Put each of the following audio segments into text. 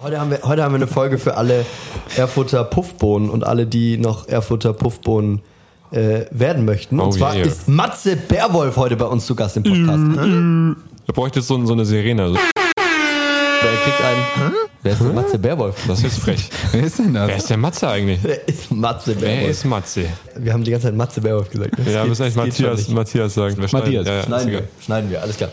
Heute haben, wir, heute haben wir eine Folge für alle Erfurter Puffbohnen und alle, die noch Erfurter Puffbohnen äh, werden möchten. Und Oh, zwar yeah. ist Matze Bärwolf heute bei uns zu Gast im Podcast. Da bräuchte so, so eine Sirene. Also, Er kriegt einen. Wer ist denn Matze Bärwolf? Das ist frech. Wer ist denn das? Wer ist der Matze eigentlich? Wer ist Matze Wer Bärwolf? ist Matze? Wir haben die ganze Zeit Matze Bärwolf gesagt. Das Ja, geht- müssen eigentlich das geht schon Matthias, nicht. Matthias sagen. Wir schneiden- Matthias. Ja, ja, ist Schneiden wir, schneiden wir, alles klar.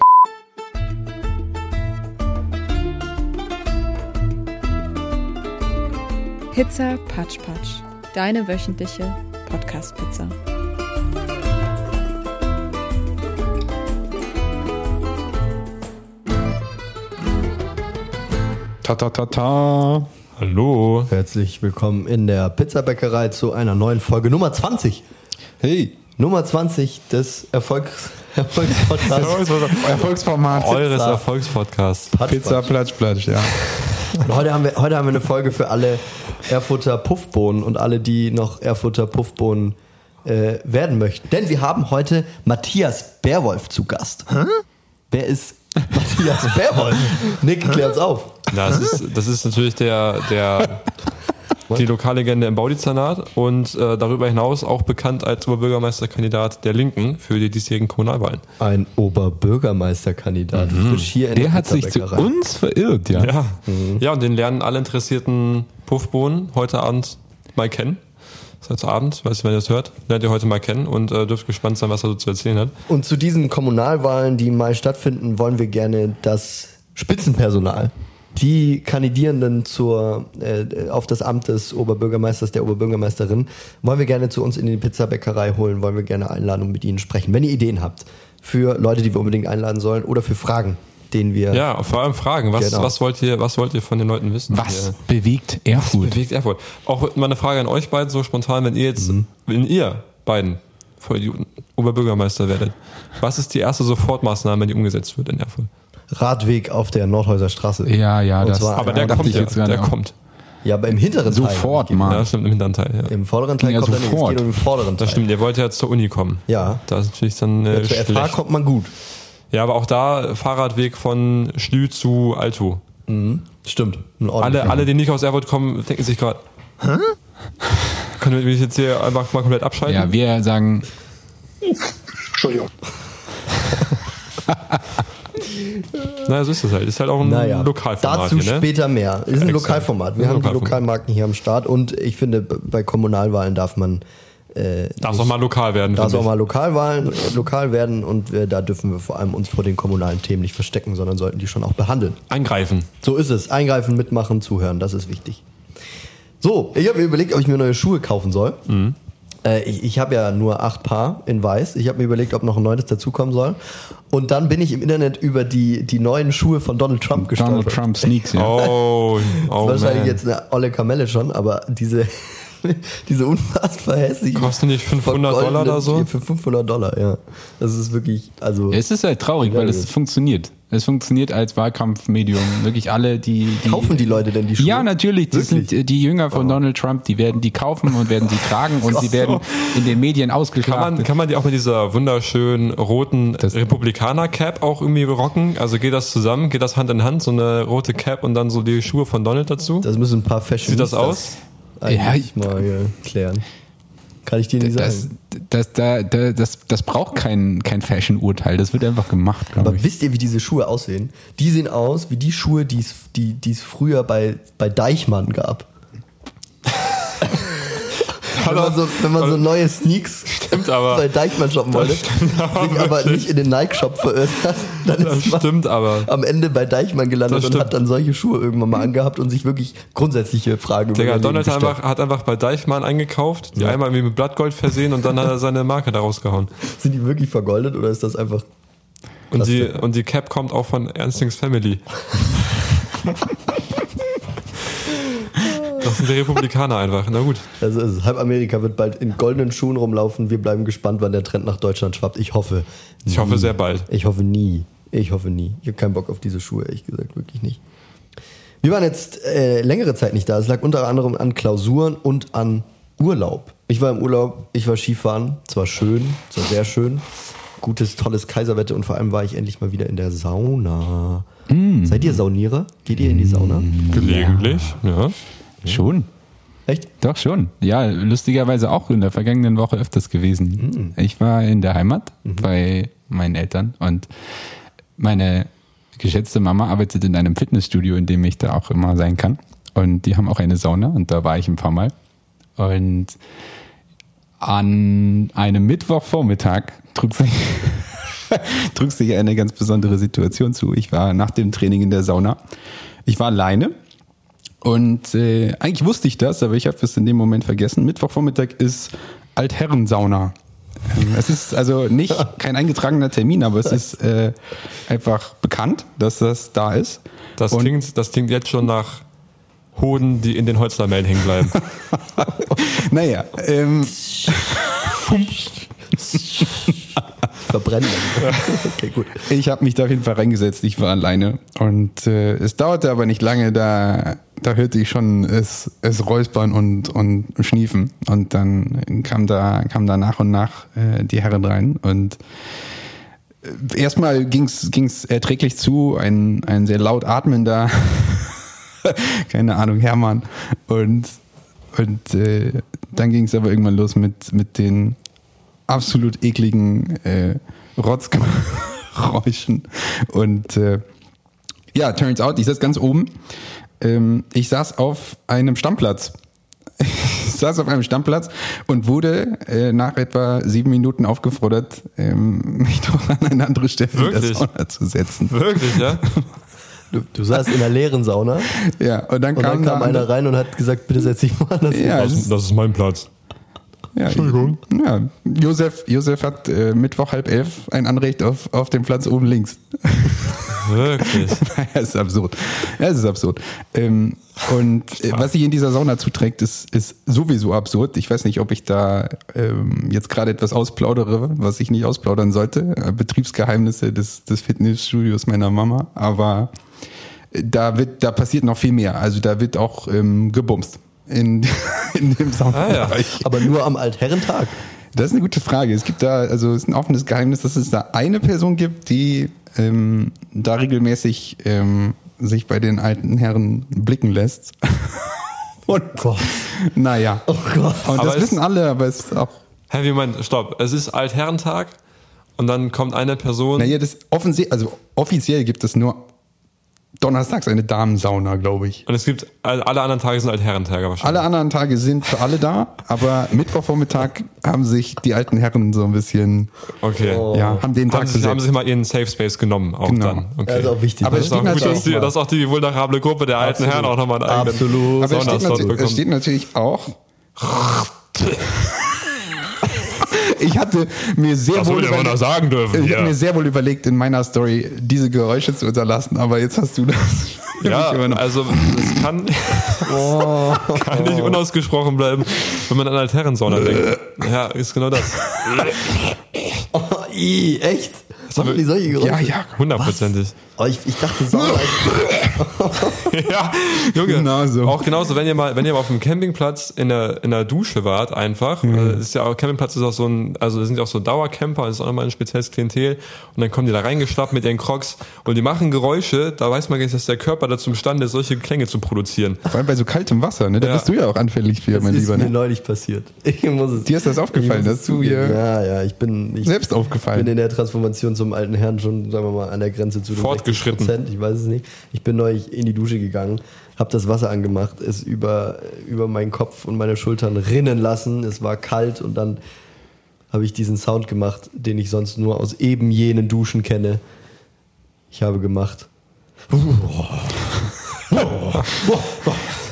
Pizza Patsch Patsch, deine wöchentliche Podcast-Pizza. Ta ta ta ta. Hallo. Herzlich willkommen in der Pizzabäckerei zu einer neuen Folge Nummer 20. Hey, Nummer 20 des Erfolgs, Erfolgspodcasts. Erfolgsformat. Eures Erfolgspodcasts. Pizza Patsch. Platsch Platsch, ja. Und heute haben, wir, heute haben wir eine Folge für alle Erfurter Puffbohnen und alle, die noch Erfurter Puffbohnen äh, werden möchten. Denn wir haben heute Matthias Bärwolf zu Gast. Wer ist Matthias Bärwolf? Nick, klär's auf. Das ist, das ist natürlich der, der, die Lokallegende im Baudizernat und äh, darüber hinaus auch bekannt als Oberbürgermeisterkandidat der Linken für die diesjährigen Kommunalwahlen. Ein Oberbürgermeisterkandidat, frisch hier in Der der hat sich zu uns verirrt, ja. Ja. ja, und den lernen alle interessierten Puffbohnen heute Abend mal kennen. Das heißt Abend, weiß nicht, wenn ihr das hört, lernt ihr heute mal kennen und äh, dürft gespannt sein, was er so zu erzählen hat. Und zu diesen Kommunalwahlen, die im Mai stattfinden, wollen wir gerne das Spitzenpersonal, die Kandidierenden zur, äh, auf das Amt des Oberbürgermeisters, der Oberbürgermeisterin, wollen wir gerne zu uns in die Pizzabäckerei holen, wollen wir gerne einladen und mit ihnen sprechen. Wenn ihr Ideen habt für Leute, die wir unbedingt einladen sollen oder für Fragen, denen wir Ja, vor allem Fragen. Was, Genau. was, wollt, ihr, was wollt ihr von den Leuten wissen? Was Ja. bewegt Erfurt? Bewegt Erfurt. Auch mal eine Frage an euch beiden, so spontan, wenn ihr jetzt, Mhm. wenn ihr beiden voll die Oberbürgermeister werdet, was ist die erste Sofortmaßnahme, die umgesetzt wird in Erfurt? Radweg auf der Nordhäuser Straße. Ja, ja, Und das zwar- Aber Ja, der kommt ich ja, jetzt gerade der auch. kommt. Ja, aber im hinteren Teil. Sofort, Ja, Mann. stimmt, im hinteren Teil. Ja. Im vorderen Teil Ja, kommt er nicht. Es sofort. geht um den vorderen Teil. Das stimmt, ihr wollt ja zur Uni kommen. Ja. Da ist natürlich dann äh, Ja, zur FH kommt man gut. Ja, aber auch da Fahrradweg von Schlü zu Alto. Stimmt. Ein Alle, alle, die nicht aus Erfurt kommen, denken sich gerade, Hä? Können wir mich jetzt hier einfach mal komplett abschalten? Ja, wir sagen, naja, so ist das halt. Ist halt auch ein Naja, Lokalformat dazu hier, ne? später mehr. Ist ein. Lokalformat. Wir Ein haben die Lokalformat. Lokalmarken hier am Start und ich finde, bei Kommunalwahlen darf man äh, Darf auch mal lokal werden. darf finde auch mal Lokalwahlen äh, lokal werden und wir, da dürfen wir vor allem uns vor den kommunalen Themen nicht verstecken, sondern sollten die schon auch behandeln. Eingreifen. So ist es. Eingreifen, mitmachen, zuhören, das ist wichtig. So, ich habe mir überlegt, ob ich mir neue Schuhe kaufen soll. Äh, ich ich habe ja nur acht Paar in weiß. Ich habe mir überlegt, ob noch ein neues dazukommen soll. Und dann bin ich im Internet über die, die neuen Schuhe von Donald Trump gestolpert. Donald Trump Sneaks, ja. Oh, oh Das ist wahrscheinlich man. jetzt eine olle Kamelle schon, aber diese, diese unfassbar hässlichen. Kosten nicht 500 Dollar oder so? Für 500 Dollar, ja. Das ist wirklich, also. Es ist halt traurig, weil es funktioniert. Es funktioniert als Wahlkampfmedium. Wirklich alle, die, die kaufen die Leute denn die Schuhe? Ja, natürlich. Die Wirklich? sind äh, die Jünger von Donald Trump, die werden die kaufen und werden sie tragen und sie werden in den Medien Kann ausgeschlachtet. man, kann man die auch mit dieser wunderschönen roten Das- Republikaner-Cap auch irgendwie rocken? Also geht das zusammen? Geht das Hand in Hand? So eine rote Cap und dann so die Schuhe von Donald dazu? Das müssen ein paar Fashion. Sieht das aus? Eigentlich Ja, mal hier klären. Kann ich dir nicht das, sagen. das, da, da, das, das braucht kein, kein Fashion-Urteil. Das wird einfach gemacht, glaube Aber ich. wisst ihr, wie diese Schuhe aussehen? Die sehen aus wie die Schuhe, die es die, die es früher bei, bei Deichmann gab. Wenn, man so, wenn man so neue Sneaks Stimmt aber. bei Deichmann shoppen wollte, aber sich aber nicht in den Nike-Shop verirrt hat, dann Das ist man stimmt aber. am Ende bei Deichmann gelandet und hat dann solche Schuhe irgendwann mal angehabt und sich wirklich grundsätzliche Fragen Digga, Donald hat einfach, hat einfach bei Deichmann eingekauft, die Ja. einmal irgendwie mit Blattgold versehen und dann hat er seine Marke da rausgehauen. Sind die wirklich vergoldet oder ist das einfach Und die, und die Cap kommt auch von Ernstings Family. Das sind die Republikaner einfach. Na gut. Also ist. Halb Amerika wird bald in goldenen Schuhen rumlaufen. Wir bleiben gespannt, wann der Trend nach Deutschland schwappt. Ich hoffe. Ich hoffe sehr bald. Ich hoffe nie. Ich hoffe nie. Ich habe keinen Bock auf diese Schuhe, ehrlich gesagt, wirklich nicht. Wir waren jetzt äh, längere Zeit nicht da. Es lag unter anderem an Klausuren und an Urlaub. Ich war im Urlaub, ich war Skifahren. Es war schön, es war sehr schön. Gutes, tolles Kaiserwetter und vor allem war ich endlich mal wieder in der Sauna. Seid ihr Saunierer? Geht ihr in die Sauna? Gelegentlich, ja. Schon. Echt? Doch schon. Ja, lustigerweise auch in der vergangenen Woche öfters gewesen. Ich war in der Heimat bei meinen Eltern und meine geschätzte Mama arbeitet in einem Fitnessstudio, in dem ich da auch immer sein kann. Und die haben auch eine Sauna und da war ich ein paar Mal. Und an einem Mittwochvormittag trug sich, trug sich eine ganz besondere Situation zu. Ich war nach dem Training in der Sauna. Ich war alleine und äh, eigentlich wusste ich das, aber ich habe es in dem Moment vergessen. Mittwochvormittag ist Altherrensauna. Ähm, Es ist also nicht kein eingetragener Termin, aber es ist äh, einfach bekannt, dass das da ist. Das Und- klingt, das klingt jetzt schon nach Hoden, die in den Holzlamellen hängen bleiben. Naja, ähm, Verbrennen. okay, gut. ich habe mich da auf jeden Fall reingesetzt. Ich war alleine und äh, es dauerte aber nicht lange. Da, da hörte ich schon es, es räuspern und, und schniefen und dann kam da kam da nach und nach äh, die Herren rein und äh, erstmal ging's ging's erträglich zu. Ein ein sehr laut atmender, keine Ahnung Hermann und und äh, dann ging es aber irgendwann los mit mit den absolut ekligen äh, Rotzgeräuschen. Und äh, ja, turns out, ich saß ganz oben. Ähm, ich saß auf einem Stammplatz. Ich saß auf einem Stammplatz und wurde äh, nach etwa sieben Minuten aufgefordert, ähm, mich doch an eine andere Stelle in der Wirklich? Sauna zu setzen. Wirklich, ja? Du, du saßt in einer leeren Sauna Ja, und dann und kam, dann kam da einer rein und hat gesagt, bitte setz dich mal anders hin. Ja, Das, das ist mein Platz. Ja, Entschuldigung. Ja, Josef, Josef hat äh, Mittwoch halb elf ein Anrecht auf, auf dem Platz oben links. Wirklich. Es ist absurd. Ja, es ist absurd. Ähm, und äh, was sich in dieser Sauna zuträgt, ist, ist sowieso absurd. Ich weiß nicht, ob ich da ähm, jetzt gerade etwas ausplaudere, was ich nicht ausplaudern sollte. Äh, Betriebsgeheimnisse des, des Fitnessstudios meiner Mama. Aber äh, da wird, da passiert noch viel mehr. Also da wird auch ähm, gebumst in, in dem Saunabereich. Aber nur am Altherrentag. Das ist eine gute Frage. Es gibt da, also es ist ein offenes Geheimnis, dass es da eine Person gibt, die ähm, da regelmäßig ähm, sich bei den alten Herren blicken lässt. Und Gott. naja. Oh Gott. Und Aber das es- wissen alle, aber es ist auch. Hä, wie meint, stopp. Es ist Altherrentag und dann kommt eine Person. Naja, das offiziell, also offiziell gibt es nur donnerstags eine Damensauna, glaube ich. Und es gibt, alle anderen Tage sind Altherrentage wahrscheinlich. Alle anderen Tage sind für alle da, aber Mittwochvormittag haben sich die alten Herren so ein bisschen, Okay. ja, haben den Tag Haben, sie, haben sich mal ihren Safe Space genommen, auch Genau. dann. Okay. Das ist auch wichtig. Aber das, es ist auch gut, dass natürlich- die, dass auch die vulnerable Gruppe der alten Absolut. Herren auch nochmal einen eigenen Absolut. Aber es steht, es steht natürlich auch. Ich hatte mir sehr Das wohl aber noch überlegt, sagen dürfen. ich Ja, mir sehr wohl überlegt, in meiner Story diese Geräusche zu unterlassen, aber jetzt hast du das. ja also es kann, kann nicht unausgesprochen bleiben, wenn man an Altherrensauna denkt. Ja, ist genau das. Oh, i, echt? Machen die solche Geräusche? ja, ja, Hundertprozentig. Oh, ich, ich dachte, Sauna. Ja, Junge. Genau so. Auch genauso, wenn ihr mal, wenn ihr mal auf dem Campingplatz in der, in der Dusche wart, einfach. äh, Das ist ja auch, Campingplatz ist auch so ein, also das sind ja auch so Dauercamper, das ist auch nochmal ein spezielles Klientel. Und dann kommen die da reingeschlappt mit ihren Crocs und die machen Geräusche, da weiß man gar nicht, dass der Körper dazu imstande ist, solche Klänge zu produzieren. vor allem bei so kaltem Wasser, ne? Da Ja. bist du ja auch anfällig für, Das mein ist Lieber. mir Ne? neulich passiert. Ich muss es, Dir ist das aufgefallen, dass du hier Ja, ja, ich bin. Ich selbst aufgefallen. bin in der Transformation zum alten Herrn schon, sagen wir mal, an der Grenze zu den Fortgeschritten. 60%, Ich weiß es nicht. Ich bin neulich in die Dusche gegangen, habe das Wasser angemacht, es über, über meinen Kopf und meine Schultern rinnen lassen. Es war kalt und dann habe ich diesen Sound gemacht, den ich sonst nur aus eben jenen Duschen kenne. Ich habe gemacht.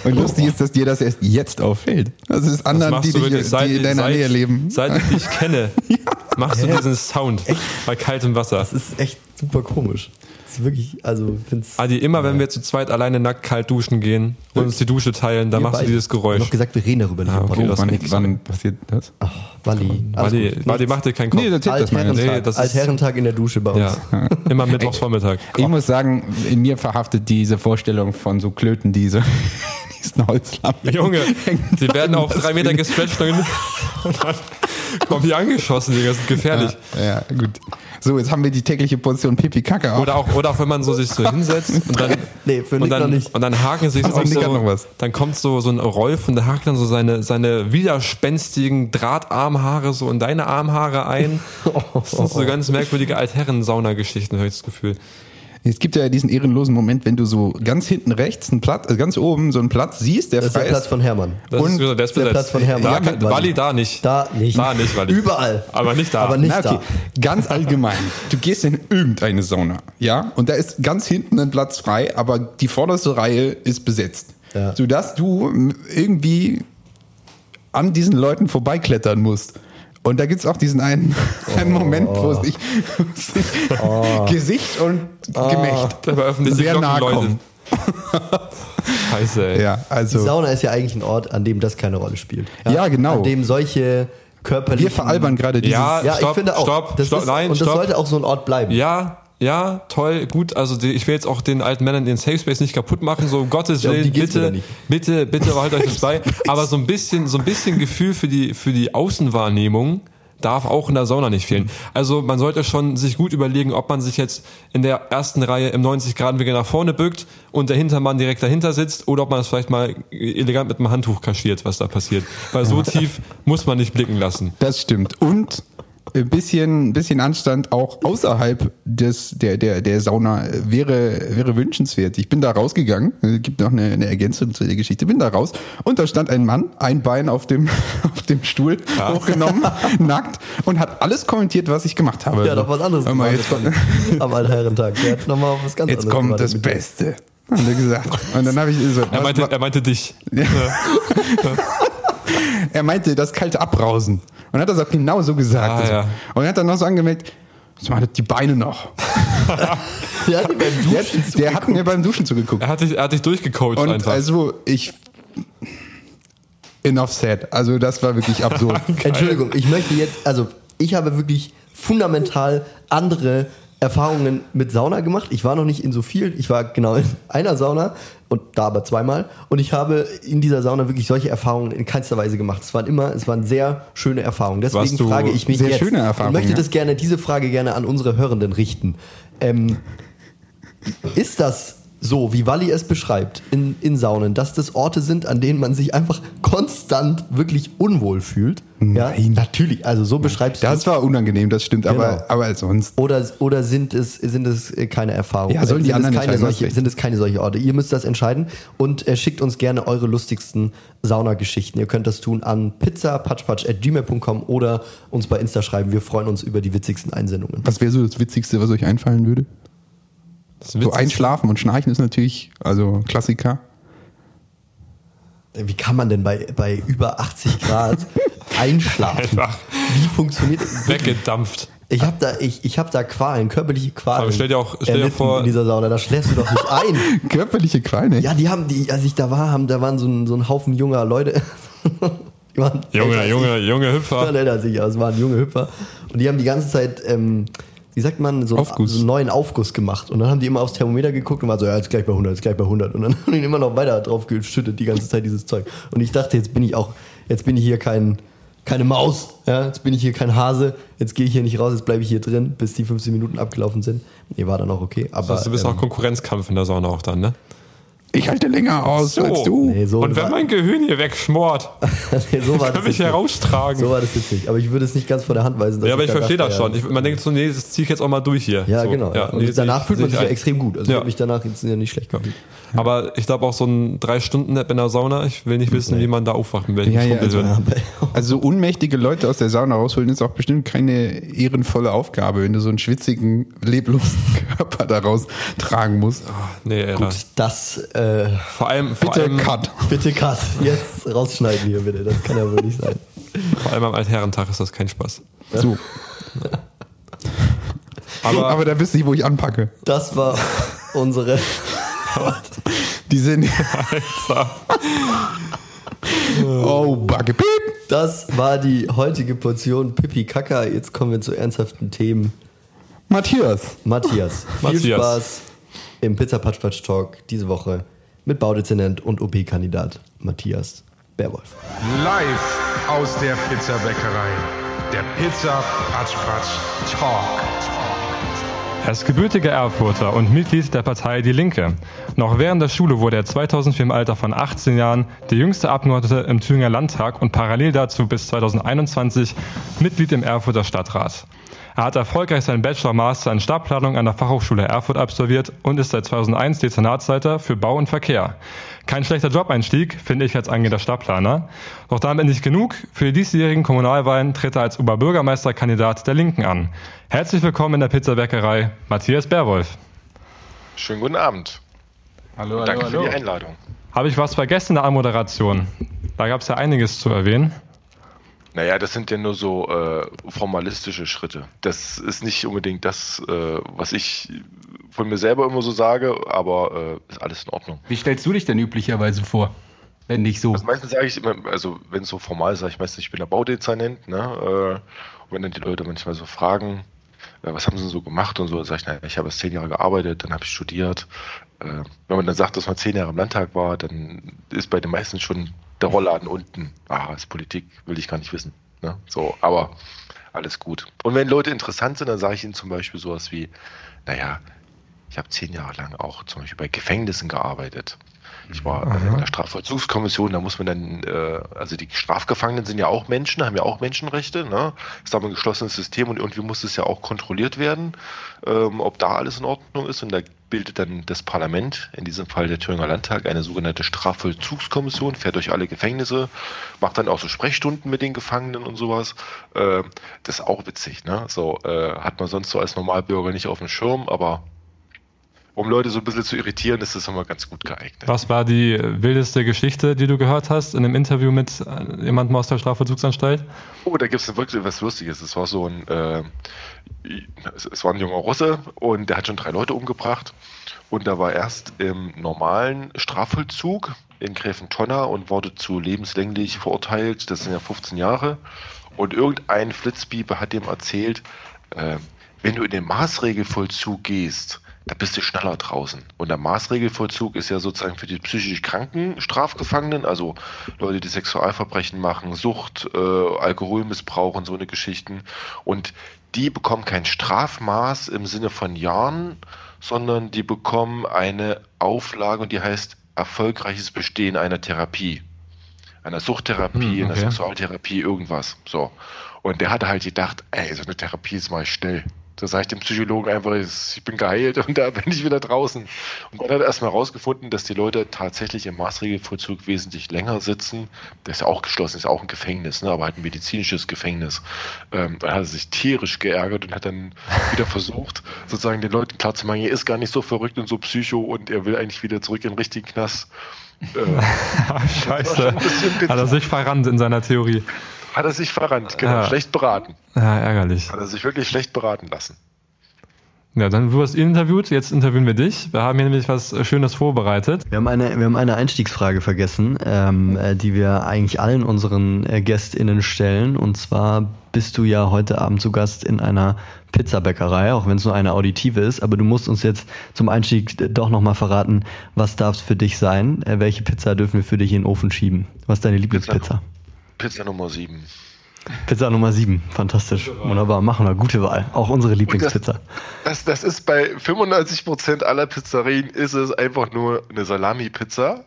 Und lustig ist, dass dir das erst jetzt auffällt. Das ist Das anderen, die, du dich, die in deiner seit, Nähe leben. Seit ich dich kenne, machst du diesen Sound bei kaltem Wasser. Das ist echt super komisch. Das ist wirklich, also ich finde es. Adi, immer wenn wir zu zweit alleine nackt kalt duschen gehen und uns die Dusche teilen, dann machst du dieses Ich Geräusch. noch gesagt, wir reden darüber nicht. Ah, im okay, das wann, wann passiert das? Ach, Walli. alles Wadi, gut. Wadi, mach dir keinen Kopf. Nee, das. Altherrentag. Nee, das Altherrentag in der Dusche bei uns. ja, immer Mittwochsvormittag. Ich muss sagen, in mir verhaftet diese Vorstellung von so Klöten, diese diesen Holzlampen. Junge, die werden auf drei Meter gestretcht und dann, Komm hier angeschossen, Digga, das ist gefährlich. Ja, ja, gut. So, jetzt haben wir die tägliche Portion Pipi Kacke auch. Oder auch, oder auch wenn man so sich so hinsetzt und dann, Nee, für und Nick noch dann, nicht. und dann haken sich Also auch Nick so, noch was. dann kommt so, so ein Rolf und der hakt dann so seine, seine widerspenstigen Drahtarmhaare so in deine Armhaare ein. Das sind so ganz merkwürdige Altherren-Sauna-Geschichten, habe ich das Gefühl. Es gibt ja diesen ehrenlosen Moment, wenn du so ganz hinten rechts einen Platz, also ganz oben so einen Platz siehst, der Das ist frei der Platz ist. von Hermann. Das Und ist, der ist der. Platz von Hermann. Da, mit Walli. Da nicht. Da nicht. Da nicht, Walli. Überall. Aber nicht da. Aber nicht Na, okay. da. Ganz allgemein. Du gehst in irgendeine Sauna, ja, und da ist ganz hinten ein Platz frei, aber die vorderste Reihe ist besetzt. Ja. Sodass du irgendwie an diesen Leuten vorbeiklettern musst. Und da gibt's auch diesen einen, einen Moment, wo sich, wo sich Gesicht und Gemächt öffnen sich sehr die nahe Glockenläute. kommen. Scheiße, ey. Ja, Die also Sauna ist ja eigentlich ein Ort, an dem das keine Rolle spielt. Ja, genau. An dem solche körperlichen... wir veralbern gerade dieses. Ja, Ja, stopp, ich finde auch. stopp, das stopp, ist, nein, und das stopp. sollte auch so ein Ort bleiben. Ja, ja, toll, gut. Also die, ich will jetzt auch den alten Männern den Safe Space nicht kaputt machen. So um Gottes Willen, bitte, nicht. bitte, bitte behaltet euch das bei. Aber so ein bisschen, so ein bisschen Gefühl für die für die Außenwahrnehmung darf auch in der Sauna nicht fehlen. Also man sollte schon sich gut überlegen, ob man sich jetzt in der ersten Reihe im 90 Grad Winkel nach vorne bückt und der Hintermann direkt dahinter sitzt oder ob man das vielleicht mal elegant mit einem Handtuch kaschiert, was da passiert. Weil so tief muss man nicht blicken lassen. Das stimmt. Und ein bisschen, ein bisschen Anstand auch außerhalb des, der, der, der Sauna wäre, wäre wünschenswert. Ich bin da rausgegangen, es gibt noch eine, eine Ergänzung zu der Geschichte, bin da raus und da stand ein Mann, ein Bein auf dem, auf dem Stuhl hochgenommen, nackt und hat alles kommentiert, was ich gemacht habe. Ja, doch was anderes mal, gemacht jetzt, kommt- am Altherrentag. Der hat nochmal was ganz jetzt anderes kommt das. Beste. Hat er gesagt. Und dann habe ich so, Er meinte, er meinte dich. Er meinte das kalte Abrausen. Und hat das auch genau so gesagt. Ah, ja. Und er hat dann noch so angemerkt, was macht die Beine noch? Der hat mir beim Der, Duschen der hat mir beim Duschen zugeguckt. Er hat dich, er hat dich durchgecoacht Und einfach. also ich enough said. Also das war wirklich absurd. Entschuldigung, ich möchte jetzt, also ich habe wirklich fundamental andere Erfahrungen mit Sauna gemacht. Ich war noch nicht in so viel. Ich war genau in einer Sauna und da aber zweimal. Und ich habe in dieser Sauna wirklich solche Erfahrungen in keinster Weise gemacht. Es waren immer, es waren sehr schöne Erfahrungen. Deswegen frage ich mich sehr jetzt schöne Erfahrungen, und möchte das gerne, diese Frage gerne an unsere Hörenden richten. Ähm, ist das so, wie Walli es beschreibt, in, in Saunen, dass das Orte sind, an denen man sich einfach konstant wirklich unwohl fühlt? Ja, Nein. natürlich. Also so beschreibst du Das war unangenehm, das stimmt. Genau. Aber, aber sonst. oder, oder sind es, sind es äh, keine Erfahrungen? Ja, sollen die sind, es anderen keine solche, sind es keine solche Orte? Ihr müsst das entscheiden und äh, schickt uns gerne eure lustigsten Saunageschichten. Ihr könnt das tun an pizzapatschpatsch.gmail.com oder uns bei Insta schreiben. Wir freuen uns über die witzigsten Einsendungen. Was wäre so das Witzigste, was euch einfallen würde? Das So einschlafen und schnarchen ist natürlich, also Klassiker. Wie kann man denn bei, bei über 80 Grad einschlafen? Einfach Wie funktioniert weggedampft. Ich habe da, ich, ich hab da Qualen, körperliche Qualen. Aber stell dir auch- stell dir vor- in dieser Sauna, da schläfst du doch nicht ein. Körperliche Qualne. Ja, die haben, die, als ich da war, haben, da waren so ein, so ein Haufen junger Leute. Die waren Junge, Junge. Junge Hüpfer. waren älter als ich, es waren junge Hüpfer. Und die haben die ganze Zeit, ähm, wie sagt man, so, einen- so einen neuen Aufguss gemacht. Und dann haben die immer aufs Thermometer geguckt und waren so, ja, jetzt gleich bei 100, jetzt gleich bei 100. Und dann haben die immer noch weiter drauf geschüttet, die ganze Zeit dieses Zeug. Und ich dachte, jetzt bin ich auch, jetzt bin ich hier kein, keine Maus, ja, jetzt bin ich hier kein Hase, jetzt gehe ich hier nicht raus, jetzt bleibe ich hier drin, bis die 15 Minuten abgelaufen sind. Nee, war dann auch okay. Aber, Also du bist ähm, auch Konkurrenzkampf in der Sauna auch dann, ne? Ich halte länger aus als du. nee, so, Und wenn mein Gehirn hier wegschmort, nee, so war kann das mich heraustragen. So war das jetzt nicht. Aber ich würde es nicht ganz vor der Hand weisen. dass ja, aber ich da verstehe das schon. Ich, man denkt so, nee, das ziehe ich jetzt auch mal durch hier. Ja, so, genau. Ja. Und nee, danach fühlt man ich- sich ja ich extrem gut. Also ich Ja. mich danach jetzt ja nicht schlecht gefühlt. Aber ich glaube auch so ein drei Stunden Nap in der Sauna. Ich will nicht wissen, wie man da aufwacht mit welchem Ja, ja, also, also unmächtige Leute aus der Sauna rausholen ist auch bestimmt keine ehrenvolle Aufgabe, wenn du so einen schwitzigen, leblosen Körper daraus tragen musst. Nee, Alter. Gut, das äh, Vor allem, vor Bitte allem, cut. bitte Cut. Jetzt rausschneiden hier bitte. Das kann ja wohl nicht sein. vor allem am Altherrentag ist das kein Spaß. So. Aber, Aber da wisst ihr, wo ich anpacke. Das war unsere. Die sind. Alter. oh, Backe. Piep. Das war die heutige Portion Pipi Kaka. Jetzt kommen wir zu ernsthaften Themen. Matthias. Matthias, viel Matthias. Spaß im Pizza Patch Patch Talk diese Woche mit Baudezernent und OP-Kandidat Matthias Bärwolf. Live aus der Pizzabäckerei. Der Pizza Patsch Patsch Talk. Er ist gebürtiger Erfurter und Mitglied der Partei Die Linke. Noch während der Schule wurde er 2004 im Alter von 18 Jahren der jüngste Abgeordnete im Thüringer Landtag und parallel dazu bis 2021 Mitglied im Erfurter Stadtrat. Er hat erfolgreich seinen Bachelor-Master in Stadtplanung an der Fachhochschule Erfurt absolviert und ist seit 2001 Dezernatsleiter für Bau und Verkehr. Kein schlechter Job-Einstieg, finde ich als angehender Stadtplaner. Doch damit nicht genug. Für die diesjährigen Kommunalwahlen tritt er als Oberbürgermeisterkandidat der Linken an. Herzlich willkommen in der Pizzabäckerei, Matthias Bärwolf. Schönen guten Abend. Hallo, hallo, Danke hallo. für die Einladung. Habe ich was vergessen in der Anmoderation? Da gab es ja einiges zu erwähnen. Naja, das sind ja nur so äh, formalistische Schritte. Das ist nicht unbedingt das, äh, was ich von mir selber immer so sage, aber äh, ist alles in Ordnung. Wie stellst du dich denn üblicherweise vor? Wenn nicht so. Also meistens sage ich immer, also wenn es so formal ist, sage ich meistens, ich bin der Baudezernent, ne? Äh, und wenn dann die Leute manchmal so fragen, äh, was haben sie denn so gemacht und so, dann sage ich, naja, ich habe erst zehn Jahre gearbeitet, dann habe ich studiert. Äh, wenn man dann sagt, dass man zehn Jahre im Landtag war, dann ist bei den meisten schon der Rollladen unten. Ah, ist Politik, will ich gar nicht wissen. Ne? So, aber alles gut. Und wenn Leute interessant sind, dann sage ich ihnen zum Beispiel sowas wie, naja, ich habe zehn Jahre lang auch zum Beispiel bei Gefängnissen gearbeitet. Ich war äh, in der Strafvollzugskommission, da muss man dann, äh, also die Strafgefangenen sind ja auch Menschen, haben ja auch Menschenrechte, ne? Ist aber ein geschlossenes System und irgendwie muss es ja auch kontrolliert werden, ähm, ob da alles in Ordnung ist. Und da bildet dann das Parlament, in diesem Fall der Thüringer Landtag, eine sogenannte Strafvollzugskommission, fährt durch alle Gefängnisse, macht dann auch so Sprechstunden mit den Gefangenen und sowas. Äh, das ist auch witzig, ne? So äh, hat man sonst so als Normalbürger nicht auf dem Schirm, aber um Leute so ein bisschen zu irritieren, ist das immer ganz gut geeignet. Was war die wildeste Geschichte, die du gehört hast in einem Interview mit äh, jemandem aus der Strafvollzugsanstalt? Oh, da gibt es wirklich was Lustiges. Es war so ein, äh, es, war ein junger Russe und der hat schon drei Leute umgebracht. Und da war erst im normalen Strafvollzug in Gräfentonna und wurde zu lebenslänglich verurteilt. Das sind ja 15 Jahre. Und irgendein Flitzbieber hat dem erzählt, äh, wenn du in den Maßregelvollzug gehst, da bist du schneller draußen. Und der Maßregelvollzug ist ja sozusagen für die psychisch kranken Strafgefangenen, also Leute, die Sexualverbrechen machen, Sucht, äh, Alkoholmissbrauch und so eine Geschichten. Und die bekommen kein Strafmaß im Sinne von Jahren, sondern die bekommen eine Auflage und die heißt erfolgreiches Bestehen einer Therapie. Einer Suchttherapie, Hm, einer okay. Sexualtherapie, irgendwas. So. Und der hatte halt gedacht, ey, so eine Therapie ist mal schnell. Da sage ich dem Psychologen einfach, ich bin geheilt und da bin ich wieder draußen. Und dann hat er erstmal rausgefunden, dass die Leute tatsächlich im Maßregelvollzug wesentlich länger sitzen. Der ist ja auch geschlossen, ist ja auch ein Gefängnis, ne, aber halt ein medizinisches Gefängnis. Ähm, da hat er sich tierisch geärgert und hat dann wieder versucht, sozusagen den Leuten klarzumachen, er ist gar nicht so verrückt und so psycho und er will eigentlich wieder zurück in den richtigen Knast. Äh, Scheiße. Hat er sich verrannt in seiner Theorie. Hat er sich verrannt, genau, Ja. schlecht beraten. Ja, ärgerlich. Hat er sich wirklich schlecht beraten lassen. Ja, dann du hast ihn interviewt, jetzt interviewen wir dich. Wir haben hier nämlich was Schönes vorbereitet. Wir haben eine, wir haben eine Einstiegsfrage vergessen, ähm, äh, die wir eigentlich allen unseren äh, GästInnen stellen. Und zwar bist du ja heute Abend zu Gast in einer Pizzabäckerei, auch wenn es nur eine auditive ist. Aber du musst uns jetzt zum Einstieg äh, doch nochmal verraten, was darf es für dich sein? Äh, welche Pizza dürfen wir für dich in den Ofen schieben? Was ist deine Lieblingspizza? Pizza Nummer 7. Pizza Nummer 7, fantastisch. Wunderbar, machen wir. Gute Wahl. Auch unsere Lieblingspizza. Das, das ist bei 95% aller Pizzerien ist es einfach nur eine Salami-Pizza,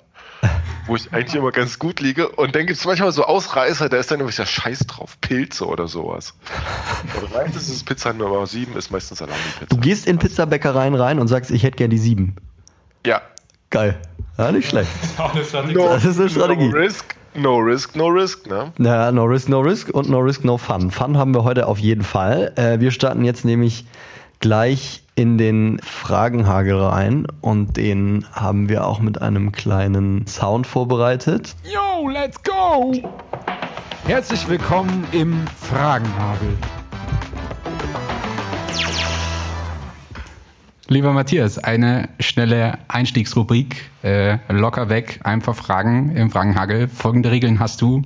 wo ich eigentlich immer ganz gut liege. Und dann gibt es manchmal so Ausreißer, da ist dann nämlich der Scheiß drauf, Pilze oder sowas. Aber meistens ist es Pizza Nummer 7, ist meistens Salami-Pizza. Du gehst in Pizzabäckereien rein und sagst, ich hätte gern die 7. Ja. Geil. Ja, nicht schlecht. No, Das ist eine Strategie. No risk, no risk, no risk, ne? Naja, no risk, no risk und no risk, no fun. Fun haben wir heute auf jeden Fall. Äh, wir starten jetzt nämlich gleich in den Fragenhagel rein und den haben wir auch mit einem kleinen Sound vorbereitet. Yo, let's go! Herzlich willkommen im Fragenhagel. Lieber Matthias, eine schnelle Einstiegsrubrik, äh, locker weg, einfach Fragen im Fragenhagel. Folgende Regeln hast du.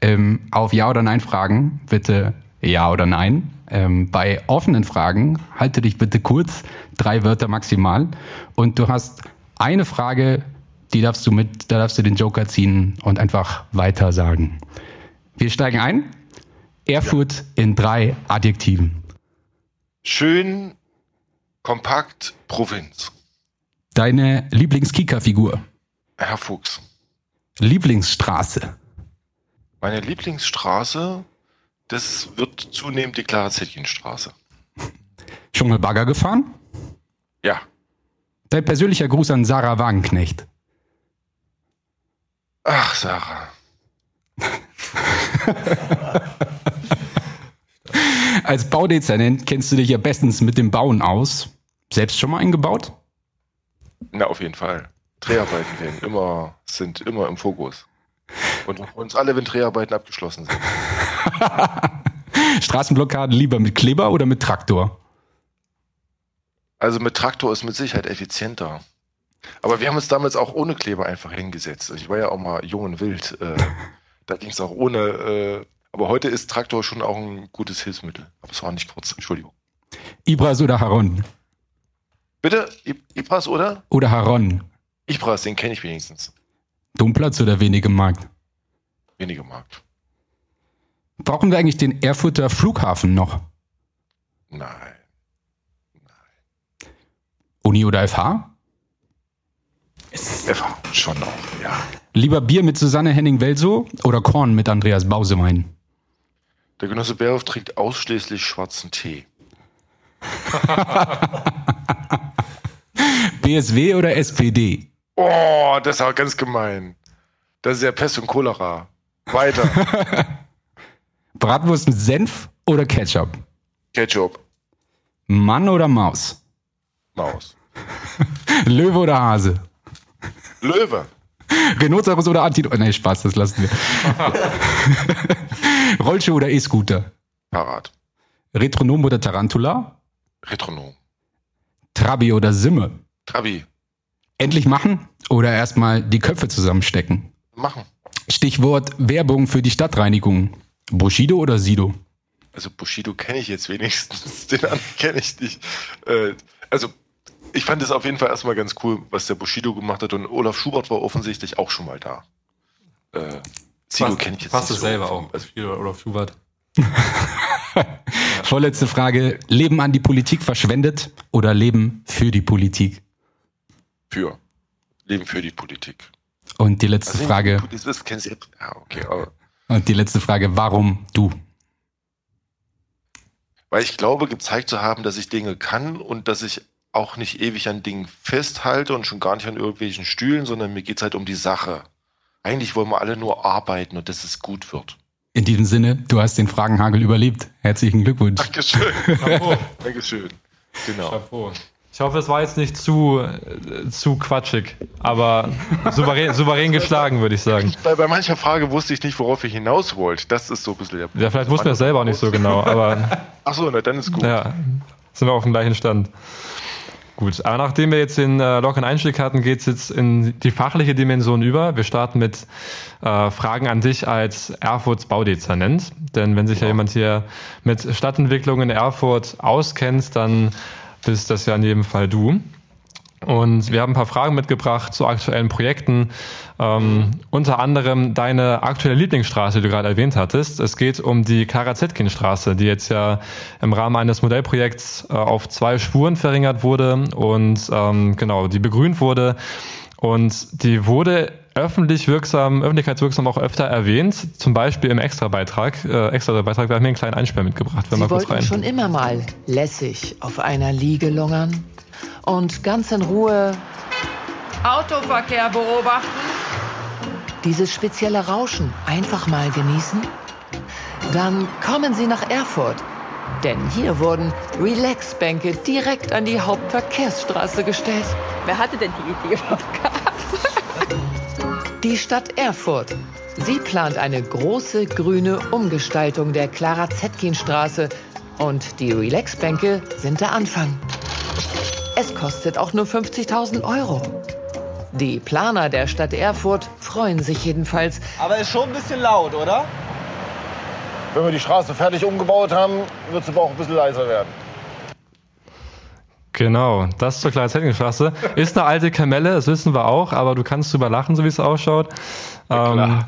Ähm, auf Ja oder Nein Fragen bitte Ja oder Nein. Ähm, bei offenen Fragen halte dich bitte kurz, drei Wörter maximal. Und du hast eine Frage, die darfst du mit, da darfst du den Joker ziehen und einfach weiter sagen. Wir steigen ein. Erfurt in drei Adjektiven. Schön, kompakt, Provinz. Deine Lieblings-Kika-Figur. Herr Fuchs. Lieblingsstraße. Meine Lieblingsstraße, das wird zunehmend die Clara Zetkin-Straße. Schon mal Bagger gefahren? Ja. Dein persönlicher Gruß an Sarah Wagenknecht. Ach, Sarah. Als Baudezernent kennst du dich ja bestens mit dem Bauen aus. Selbst schon mal eingebaut? Na, auf jeden Fall. Dreharbeiten werden immer, sind immer im Fokus. Und auch uns alle, wenn Dreharbeiten abgeschlossen sind. Straßenblockaden lieber mit Kleber oder mit Traktor? Also mit Traktor ist mit Sicherheit effizienter. Aber wir haben uns damals auch ohne Kleber einfach hingesetzt. Ich war ja auch mal jung und wild. Äh, da ging es auch ohne. Äh, aber heute ist Traktor schon auch ein gutes Hilfsmittel. Aber es war nicht kurz. Entschuldigung. Ibras oder Haron? Bitte? Ibras oder? Oder Haron? Ibras, den kenne ich wenigstens. Domplatz oder wenige Markt? Wenige Markt. Brauchen wir eigentlich den Erfurter Flughafen noch? Nein. Uni oder FH? War schon noch, ja. Lieber Bier mit Susanne Henning-Welso oder Korn mit Andreas Bausewein? Der Genosse Bärhoff trinkt ausschließlich schwarzen Tee. BSW oder SPD? Oh, das ist aber ganz gemein. Das ist ja Pest und Cholera. Weiter. Bratwurst mit Senf oder Ketchup? Ketchup. Mann oder Maus? Maus. Löwe oder Hase? Löwe. Rhinoceros oder Anti... Oh, nee, Spaß, das lassen wir. Rollschuh oder E-Scooter? Fahrrad. Retronom oder Tarantula? Retronom. Trabi oder Simme? Trabi. Endlich machen oder erstmal die Köpfe zusammenstecken? Machen. Stichwort Werbung für die Stadtreinigung. Bushido oder Sido? Also Bushido kenne ich jetzt wenigstens. Den anderen kenne ich nicht. Äh, also ich fand es auf jeden Fall erstmal ganz cool, was der Bushido gemacht hat. Und Olaf Schubert war offensichtlich auch schon mal da. Äh, Sido kenne ich jetzt Fast nicht dasselbe so. auch. Also oder Schubert. Vorletzte Frage. Leben an die Politik verschwendet oder Leben für die Politik? Für. Leben für die Politik. Und die letzte Also, Frage. Das ist? Ja, okay. Aber, Und die letzte Frage. Warum du? weil ich glaube, gezeigt zu haben, dass ich Dinge kann und dass ich auch nicht ewig an Dingen festhalte und schon gar nicht an irgendwelchen Stühlen, sondern mir geht es halt um die Sache. Eigentlich wollen wir alle nur arbeiten und dass es gut wird. In diesem Sinne, du hast den Fragenhagel überlebt. Herzlichen Glückwunsch. Dankeschön. Dankeschön. Genau. Chapeau. Ich hoffe, es war jetzt nicht zu, äh, zu quatschig, aber souverän, souverän geschlagen, würde ich sagen. Bei, bei mancher Frage wusste ich nicht, worauf ich hinaus wollte. Das ist so ein bisschen der Ja, vielleicht wussten wir es selber auch nicht so genau, aber Achso, na dann ist gut. ja, sind wir auf dem gleichen Stand. Gut, aber nachdem wir jetzt den äh, lockeren Einstieg hatten, geht es jetzt in die fachliche Dimension über. Wir starten mit äh, Fragen an dich als Erfurts Baudezernent. Denn wenn sich ja jemand hier mit Stadtentwicklung in Erfurt auskennt, dann bist das ja in jedem Fall du. Und wir haben ein paar Fragen mitgebracht zu aktuellen Projekten. Ähm, unter anderem deine aktuelle Lieblingsstraße, die du gerade erwähnt hattest. Es geht um die Kara-Zetkin-Straße, die jetzt ja im Rahmen eines Modellprojekts äh, auf zwei Spuren verringert wurde und ähm, genau, die begrünt wurde. Und die wurde öffentlich wirksam, öffentlichkeitswirksam auch öfter erwähnt, zum Beispiel im Extrabeitrag. Äh, Extrabeitrag, wir haben hier einen kleinen Einspieler mitgebracht. Wir Sie mal kurz wollten rein. schon immer mal lässig auf einer Liege lungern und ganz in Ruhe Autoverkehr beobachten. Dieses spezielle Rauschen einfach mal genießen? Dann kommen Sie nach Erfurt. Denn hier wurden Relax-Bänke direkt an die Hauptverkehrsstraße gestellt. Wer hatte denn die Idee überhaupt gehabt? Die Stadt Erfurt. Sie plant eine große grüne Umgestaltung der Clara-Zetkin-Straße und die Relax-Bänke sind der Anfang. Es kostet auch nur 50.000 Euro. Die Planer der Stadt Erfurt freuen sich jedenfalls, Aber ist schon ein bisschen laut, oder? Wenn wir die Straße fertig umgebaut haben, wird es aber auch ein bisschen leiser werden. Genau, das zur kleinen. Ist eine alte Kamelle, das wissen wir auch, aber du kannst drüber lachen, so wie es ausschaut. Ähm,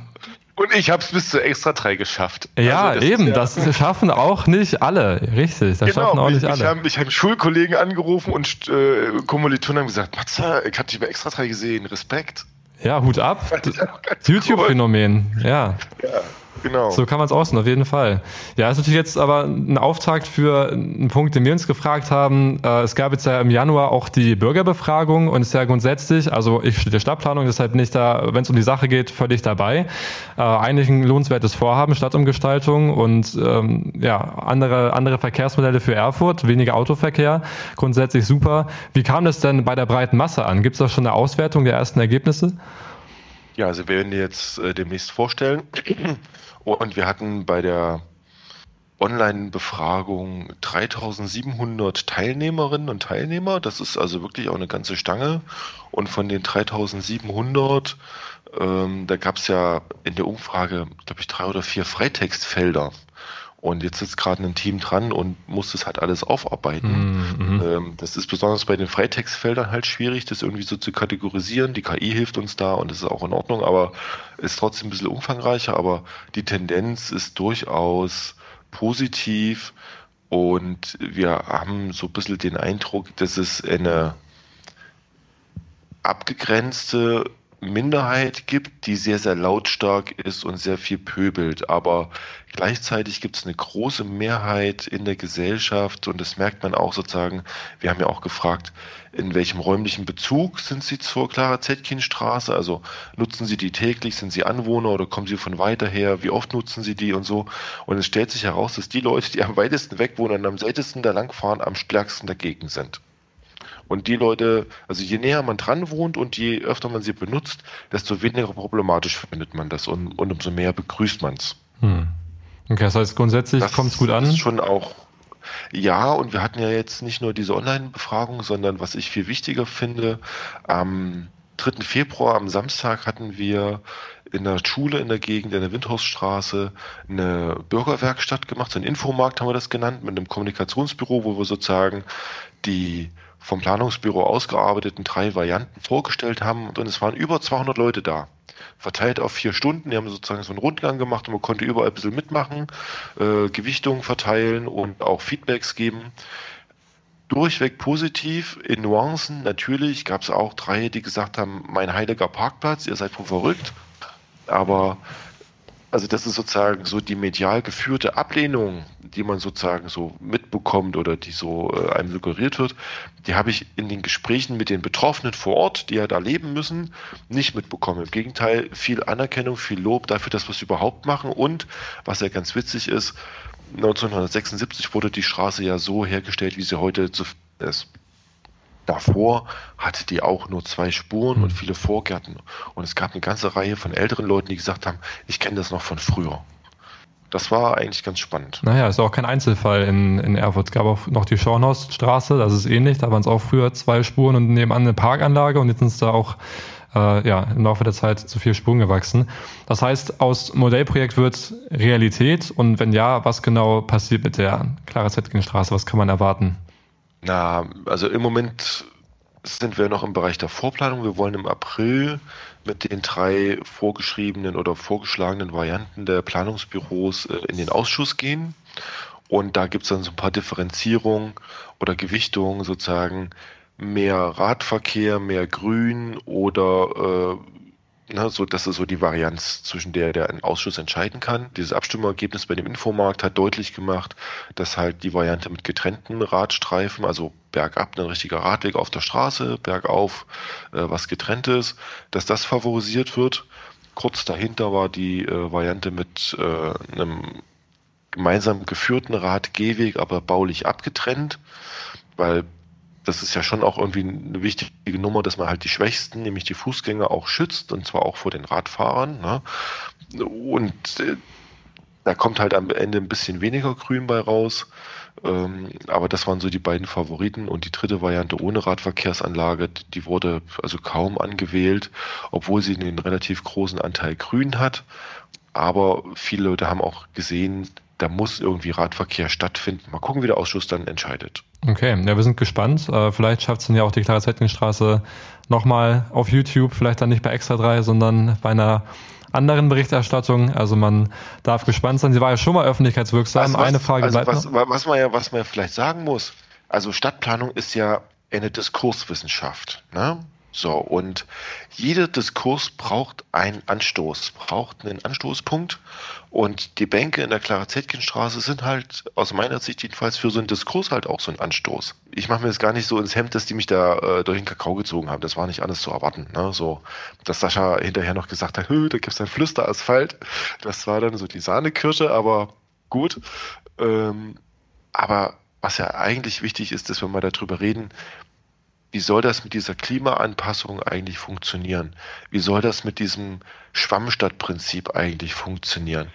Und ich habe es bis zur Extra 3 geschafft. Ja, Also das eben, ist ja- das schaffen auch nicht alle. Richtig, das schaffen auch ich, nicht ich alle. habe ich hab Schulkollegen angerufen und äh, Kommilitonen haben gesagt, Matze, ich habe dich bei Extra 3 gesehen, Respekt. Ja, Hut ab. YouTube-Phänomen, ja. Ja, genau. So kann man es aussehen, auf jeden Fall. Ja, ist natürlich jetzt aber ein Auftakt für einen Punkt, den wir uns gefragt haben. Äh, es gab jetzt ja im Januar auch die Bürgerbefragung und ist ja grundsätzlich, also ich studiere Stadtplanung, deshalb nicht da, wenn es um die Sache geht, völlig dabei. Äh, eigentlich ein lohnenswertes Vorhaben, Stadtumgestaltung und ähm, ja, andere, andere Verkehrsmodelle für Erfurt, weniger Autoverkehr, grundsätzlich super. Wie kam das denn bei der breiten Masse an? Gibt es da schon eine Auswertung der ersten Ergebnisse? Ja, also wir werden jetzt äh, demnächst vorstellen. Und wir hatten bei der Online-Befragung 3700 Teilnehmerinnen und Teilnehmer. Das ist also wirklich auch eine ganze Stange. Und von den 3700, ähm, da gab es ja in der Umfrage, glaube ich, drei oder vier Freitextfelder. Und jetzt sitzt gerade ein Team dran und muss das halt alles aufarbeiten. Ähm, das ist besonders bei den Freitextfeldern halt schwierig, das irgendwie so zu kategorisieren. Die KI hilft uns da und das ist auch in Ordnung, aber ist trotzdem ein bisschen umfangreicher. Aber die Tendenz ist durchaus positiv und wir haben so ein bisschen den Eindruck, dass es eine abgegrenzte Minderheit gibt, die sehr, sehr lautstark ist und sehr viel pöbelt. Aber gleichzeitig gibt es eine große Mehrheit in der Gesellschaft und das merkt man auch sozusagen. Wir haben ja auch gefragt, in welchem räumlichen Bezug sind Sie zur Clara Zetkin-Straße? Also nutzen Sie die täglich? Sind Sie Anwohner oder kommen Sie von weiter her? Wie oft nutzen Sie die und so? Und es stellt sich heraus, dass die Leute, die am weitesten weg wohnen und am seltensten da langfahren, am stärksten dagegen sind. Und die Leute, also je näher man dran wohnt und je öfter man sie benutzt, desto weniger problematisch findet man das und, und umso mehr begrüßt man es. Hm. Okay, das heißt grundsätzlich kommt es gut an. ist schon auch. Ja, und wir hatten ja jetzt nicht nur diese Online-Befragung, sondern was ich viel wichtiger finde, am 3. Februar, am Samstag, hatten wir in der Schule in der Gegend, in der Windhausstraße, eine Bürgerwerkstatt gemacht, so ein Infomarkt haben wir das genannt, mit einem Kommunikationsbüro, wo wir sozusagen die vom Planungsbüro ausgearbeiteten drei Varianten vorgestellt haben und es waren über 200 Leute da. Verteilt auf vier Stunden. Die haben sozusagen so einen Rundgang gemacht und man konnte überall ein bisschen mitmachen, äh, Gewichtungen verteilen und auch Feedbacks geben. Durchweg positiv. In Nuancen natürlich gab es auch drei, die gesagt haben, mein heiliger Parkplatz, ihr seid wohl verrückt. Aber also das ist sozusagen so die medial geführte Ablehnung, die man sozusagen so mitbekommt oder die so äh, einem suggeriert wird, die habe ich in den Gesprächen mit den Betroffenen vor Ort, die ja da leben müssen, nicht mitbekommen. Im Gegenteil, viel Anerkennung, viel Lob dafür, dass wir es überhaupt machen und was ja ganz witzig ist, 1976 wurde die Straße ja so hergestellt, wie sie heute zu ist. Davor hatte die auch nur zwei Spuren und viele Vorgärten. Und es gab eine ganze Reihe von älteren Leuten, die gesagt haben, ich kenne das noch von früher. Das war eigentlich ganz spannend. Naja, ist auch kein Einzelfall in, in Erfurt. Es gab auch noch die Schornhausstraße, das ist ähnlich. Da waren es auch früher zwei Spuren und nebenan eine Parkanlage und jetzt sind es da auch äh, ja, im Laufe der Zeit zu vier Spuren gewachsen. Das heißt, aus Modellprojekt wird Realität und wenn ja, was genau passiert mit der Clara Zetkin-Straße? Was kann man erwarten? Na, also im Moment sind wir noch im Bereich der Vorplanung. Wir wollen im April mit den drei vorgeschriebenen oder vorgeschlagenen Varianten der Planungsbüros äh, in den Ausschuss gehen. Und da gibt es dann so ein paar Differenzierungen oder Gewichtungen sozusagen. Mehr Radverkehr, mehr Grün oder äh, ne, so, das ist so die Varianz, zwischen der der ein Ausschuss entscheiden kann. Dieses Abstimmergebnis bei dem Infomarkt hat deutlich gemacht, dass halt die Variante mit getrennten Radstreifen, also bergab ein richtiger Radweg auf der Straße, bergauf äh, was ist, dass das favorisiert wird. Kurz dahinter war die äh, Variante mit äh, einem gemeinsam geführten Radgehweg, aber baulich abgetrennt, weil das ist ja schon auch irgendwie eine wichtige Nummer, dass man halt die Schwächsten, nämlich die Fußgänger, auch schützt und zwar auch vor den Radfahrern. Ne? Und äh, da kommt halt am Ende ein bisschen weniger Grün bei raus. Ähm, aber das waren so die beiden Favoriten. Und die dritte Variante ohne Radverkehrsanlage, die wurde also kaum angewählt, obwohl sie einen relativ großen Anteil Grün hat. Aber viele Leute haben auch gesehen, da muss irgendwie Radverkehr stattfinden. Mal gucken, wie der Ausschuss dann entscheidet. Okay, ja, wir sind gespannt. Äh, vielleicht schafft es dann ja auch die Clara Zetkin-Straße nochmal auf YouTube, vielleicht dann nicht bei Extra 3, sondern bei einer anderen Berichterstattungen. Also man darf gespannt sein. Sie war ja schon mal öffentlichkeitswirksam. Also was, Eine Frage also bleibt was, noch. was man ja, was man vielleicht sagen muss, also Stadtplanung ist ja eine Diskurswissenschaft. Ne? So, und jeder Diskurs braucht einen Anstoß, braucht einen Anstoßpunkt. Und die Bänke in der Clara-Zetkin-Straße sind halt aus meiner Sicht jedenfalls für so einen Diskurs halt auch so ein Anstoß. Ich mache mir jetzt gar nicht so ins Hemd, dass die mich da äh, durch den Kakao gezogen haben. Das war nicht alles zu erwarten. Ne? So, dass Sascha hinterher noch gesagt hat, "Hö, da gibt's ein Flüsterasphalt. Das war dann so die Sahnekirsche, aber gut. Ähm, aber was ja eigentlich wichtig ist, dass wir mal darüber reden, wie soll das mit dieser Klimaanpassung eigentlich funktionieren? Wie soll das mit diesem Schwammstadtprinzip eigentlich funktionieren?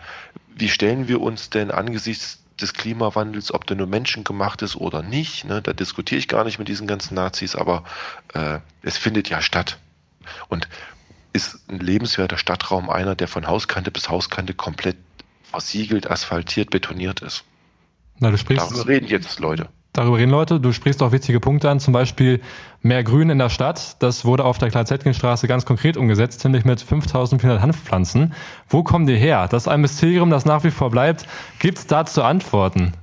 Wie stellen wir uns denn angesichts des Klimawandels, ob der nur menschengemacht ist oder nicht, ne, da diskutiere ich gar nicht mit diesen ganzen Nazis, aber äh, es findet ja statt. Und ist ein lebenswerter Stadtraum einer, der von Hauskante bis Hauskante komplett versiegelt, asphaltiert, betoniert ist. Na, du sprichst, Darüber reden jetzt Leute. Darüber reden Leute. Du sprichst auch wichtige Punkte an, zum Beispiel mehr Grün in der Stadt. Das wurde auf der Klar-Zetkin-Straße ganz konkret umgesetzt, nämlich mit 5400 Hanfpflanzen. Wo kommen die her? Das ist ein Mysterium, das nach wie vor bleibt. Gibt es dazu Antworten?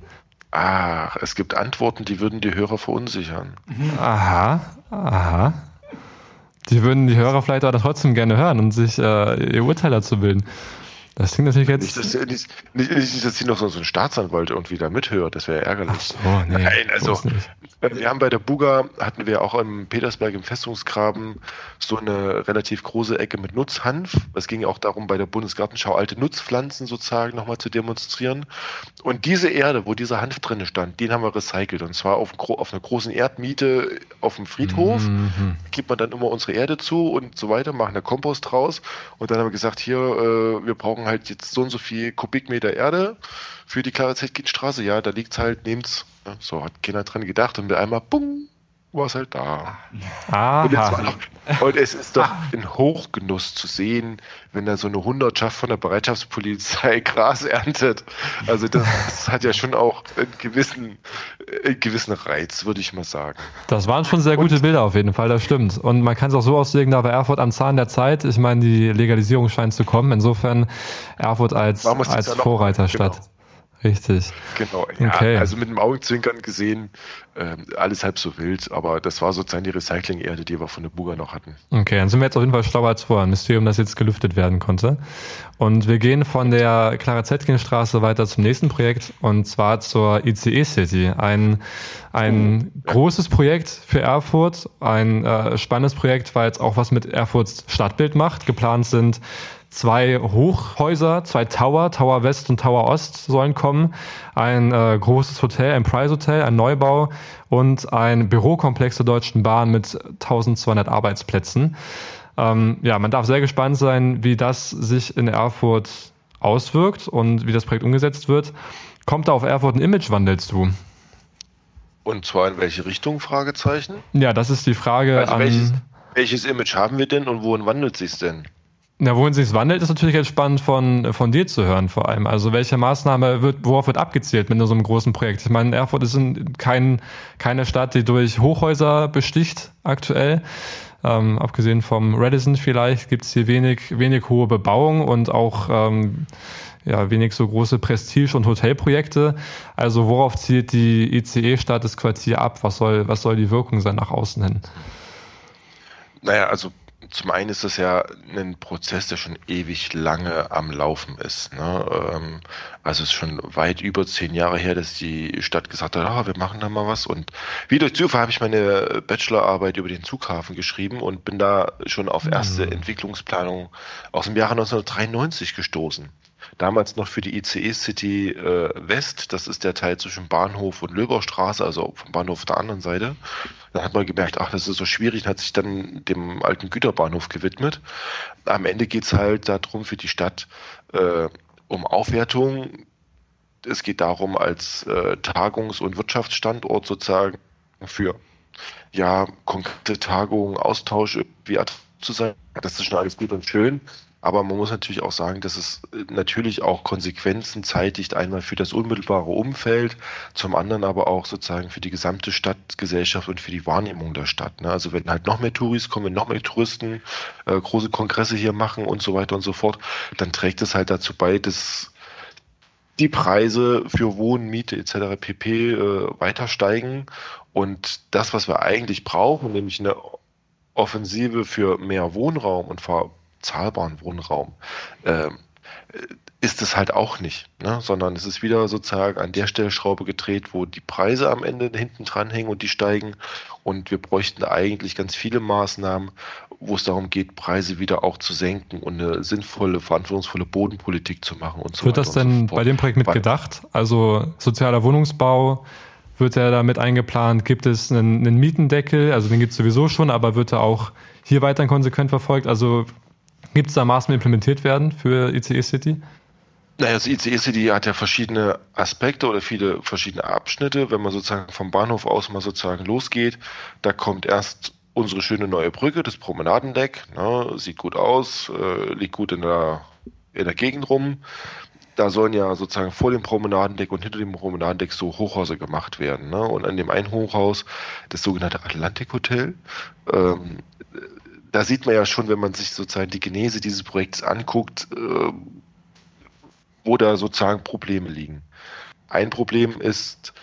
Ach, es gibt Antworten, die würden die Hörer verunsichern. Aha, aha. Die würden die Hörer vielleicht aber trotzdem gerne hören und sich äh, ihr Urteil dazu bilden. Das klingt natürlich jetzt. Nicht, dass, nicht, nicht, nicht, dass hier noch so so ein Staatsanwalt irgendwie da mithört, das wäre ärgerlich. Oh, nee, Nein, also so äh, wir haben bei der Buga, hatten wir auch im Petersberg im Festungsgraben so eine relativ große Ecke mit Nutzhanf. Es ging auch darum, bei der Bundesgartenschau alte Nutzpflanzen sozusagen nochmal zu demonstrieren. Und diese Erde, wo dieser Hanf drin stand, den haben wir recycelt. Und zwar auf, auf einer großen Erdmiete auf dem Friedhof. Mhm. Gibt man dann immer unsere Erde zu und so weiter, machen da Kompost draus. Und dann haben wir gesagt, hier, äh, wir brauchen halt jetzt so und so viel Kubikmeter Erde für die Clara Zetkin-Straße. Ja, da liegt's halt, nehmt's. Ja, so hat keiner dran gedacht und mit einmal, bumm, war es halt da. Und, noch, und es ist doch ein Hochgenuss zu sehen, wenn da so eine Hundertschaft von der Bereitschaftspolizei Gras erntet. Also das hat ja schon auch einen gewissen, einen gewissen Reiz, würde ich mal sagen. Das waren schon sehr gute Bilder auf jeden Fall, das stimmt. Und man kann es auch so auslegen, da war Erfurt am Zahn der Zeit. Ich meine, die Legalisierung scheint zu kommen. Insofern Erfurt als, als. Vorreiterstadt. Genau. Richtig. Genau, ja, Okay. also mit dem Augenzwinkern gesehen, ähm, alles halb so wild, aber das war sozusagen die Recycling-Erde, die wir von der Buga noch hatten. Okay, dann sind wir jetzt auf jeden Fall schlauer als vorher. Ein Mysterium, das jetzt gelüftet werden konnte. Und wir gehen von der Clara Zetkin-Straße weiter zum nächsten Projekt und zwar zur ICE City. Ein, ein großes Projekt für Erfurt, ein äh, spannendes Projekt, weil es auch was mit Erfurts Stadtbild macht. Geplant sind zwei Hochhäuser, zwei Tower, Tower West und Tower Ost sollen kommen. Ein äh, großes Hotel, ein Price Hotel, ein Neubau und ein Bürokomplex der Deutschen Bahn mit 1200 Arbeitsplätzen. Ähm, ja, man darf sehr gespannt sein, wie das sich in Erfurt auswirkt und wie das Projekt umgesetzt wird. Kommt da auf Erfurt ein Imagewandel zu? Und zwar in welche Richtung, Fragezeichen? Ja, das ist die Frage Also an. welches, welches Image haben wir denn und wohin wandelt sich's denn? Na, wohin sich wandelt, ist natürlich jetzt spannend von, von dir zu hören vor allem. Also welche Maßnahme wird, worauf wird abgezielt mit so einem großen Projekt? Ich meine, Erfurt ist in kein, keine Stadt, die durch Hochhäuser besticht aktuell. Ähm, abgesehen vom Radisson vielleicht gibt's hier wenig, wenig hohe Bebauung und auch ähm, ja, wenig so große Prestige- und Hotelprojekte. Also worauf zielt die ICE-Stadt das Quartier ab? Was soll, was soll die Wirkung sein nach außen hin? Naja, also zum einen ist das ja ein Prozess, der schon ewig lange am Laufen ist. Ne? Ähm, also es ist schon weit über zehn Jahre her, dass die Stadt gesagt hat, ah, wir machen da mal was. Und wie durch Zufall habe ich meine Bachelorarbeit über den Zughafen geschrieben und bin da schon auf erste Entwicklungsplanung aus dem Jahre 1993 gestoßen. Damals noch für die ICE City äh, West, das ist der Teil zwischen Bahnhof und Löbaustraße, also vom Bahnhof der anderen Seite. Dann hat man gemerkt, ach, das ist so schwierig, und hat sich dann dem alten Güterbahnhof gewidmet. Am Ende geht's halt darum für die Stadt äh, um Aufwertung. Es geht darum, als äh, Tagungs- und Wirtschaftsstandort sozusagen für ja, konkrete Tagungen, Austausch attraktiv zu sein. Das ist schon alles gut und schön. Aber man muss natürlich auch sagen, dass es natürlich auch Konsequenzen zeitigt, einmal für das unmittelbare Umfeld, zum anderen aber auch sozusagen für die gesamte Stadtgesellschaft und für die Wahrnehmung der Stadt. Ne? Also wenn halt noch mehr Touris kommen, wenn noch mehr Touristen äh, große Kongresse hier machen und so weiter und so fort, dann trägt es halt dazu bei, dass die Preise für Wohnen, Miete etc. pp. Äh, weiter steigen. Und das, was wir eigentlich brauchen, nämlich eine Offensive für mehr Wohnraum und vor zahlbaren Wohnraum, äh, ist es halt auch nicht, ne? sondern es ist wieder sozusagen an der Stellschraube gedreht, wo die Preise am Ende hinten dran hängen und die steigen. Und wir bräuchten eigentlich ganz viele Maßnahmen, wo es darum geht, Preise wieder auch zu senken und eine sinnvolle, verantwortungsvolle Bodenpolitik zu machen und so Wird das denn so bei dem Projekt mitgedacht? Also sozialer Wohnungsbau, wird er damit eingeplant? Gibt es einen, einen Mietendeckel? Also den gibt es sowieso schon, aber wird er auch hier weiterhin konsequent verfolgt? Also gibt es da Maßnahmen implementiert werden für ICE City? Naja, das ICE City hat ja verschiedene Aspekte oder viele verschiedene Abschnitte. Wenn man sozusagen vom Bahnhof aus mal sozusagen losgeht, da kommt erst unsere schöne neue Brücke, das Promenadendeck. Ne, sieht gut aus, äh, liegt gut in der, in der Gegend rum da sollen ja sozusagen vor dem Promenadendeck und hinter dem Promenadendeck so Hochhäuser gemacht werden. Ne? Und an dem einen Hochhaus, das sogenannte Atlantik Hotel, ähm, da sieht man ja schon, wenn man sich sozusagen die Genese dieses Projekts anguckt, äh, wo da sozusagen Probleme liegen. Ein Problem ist,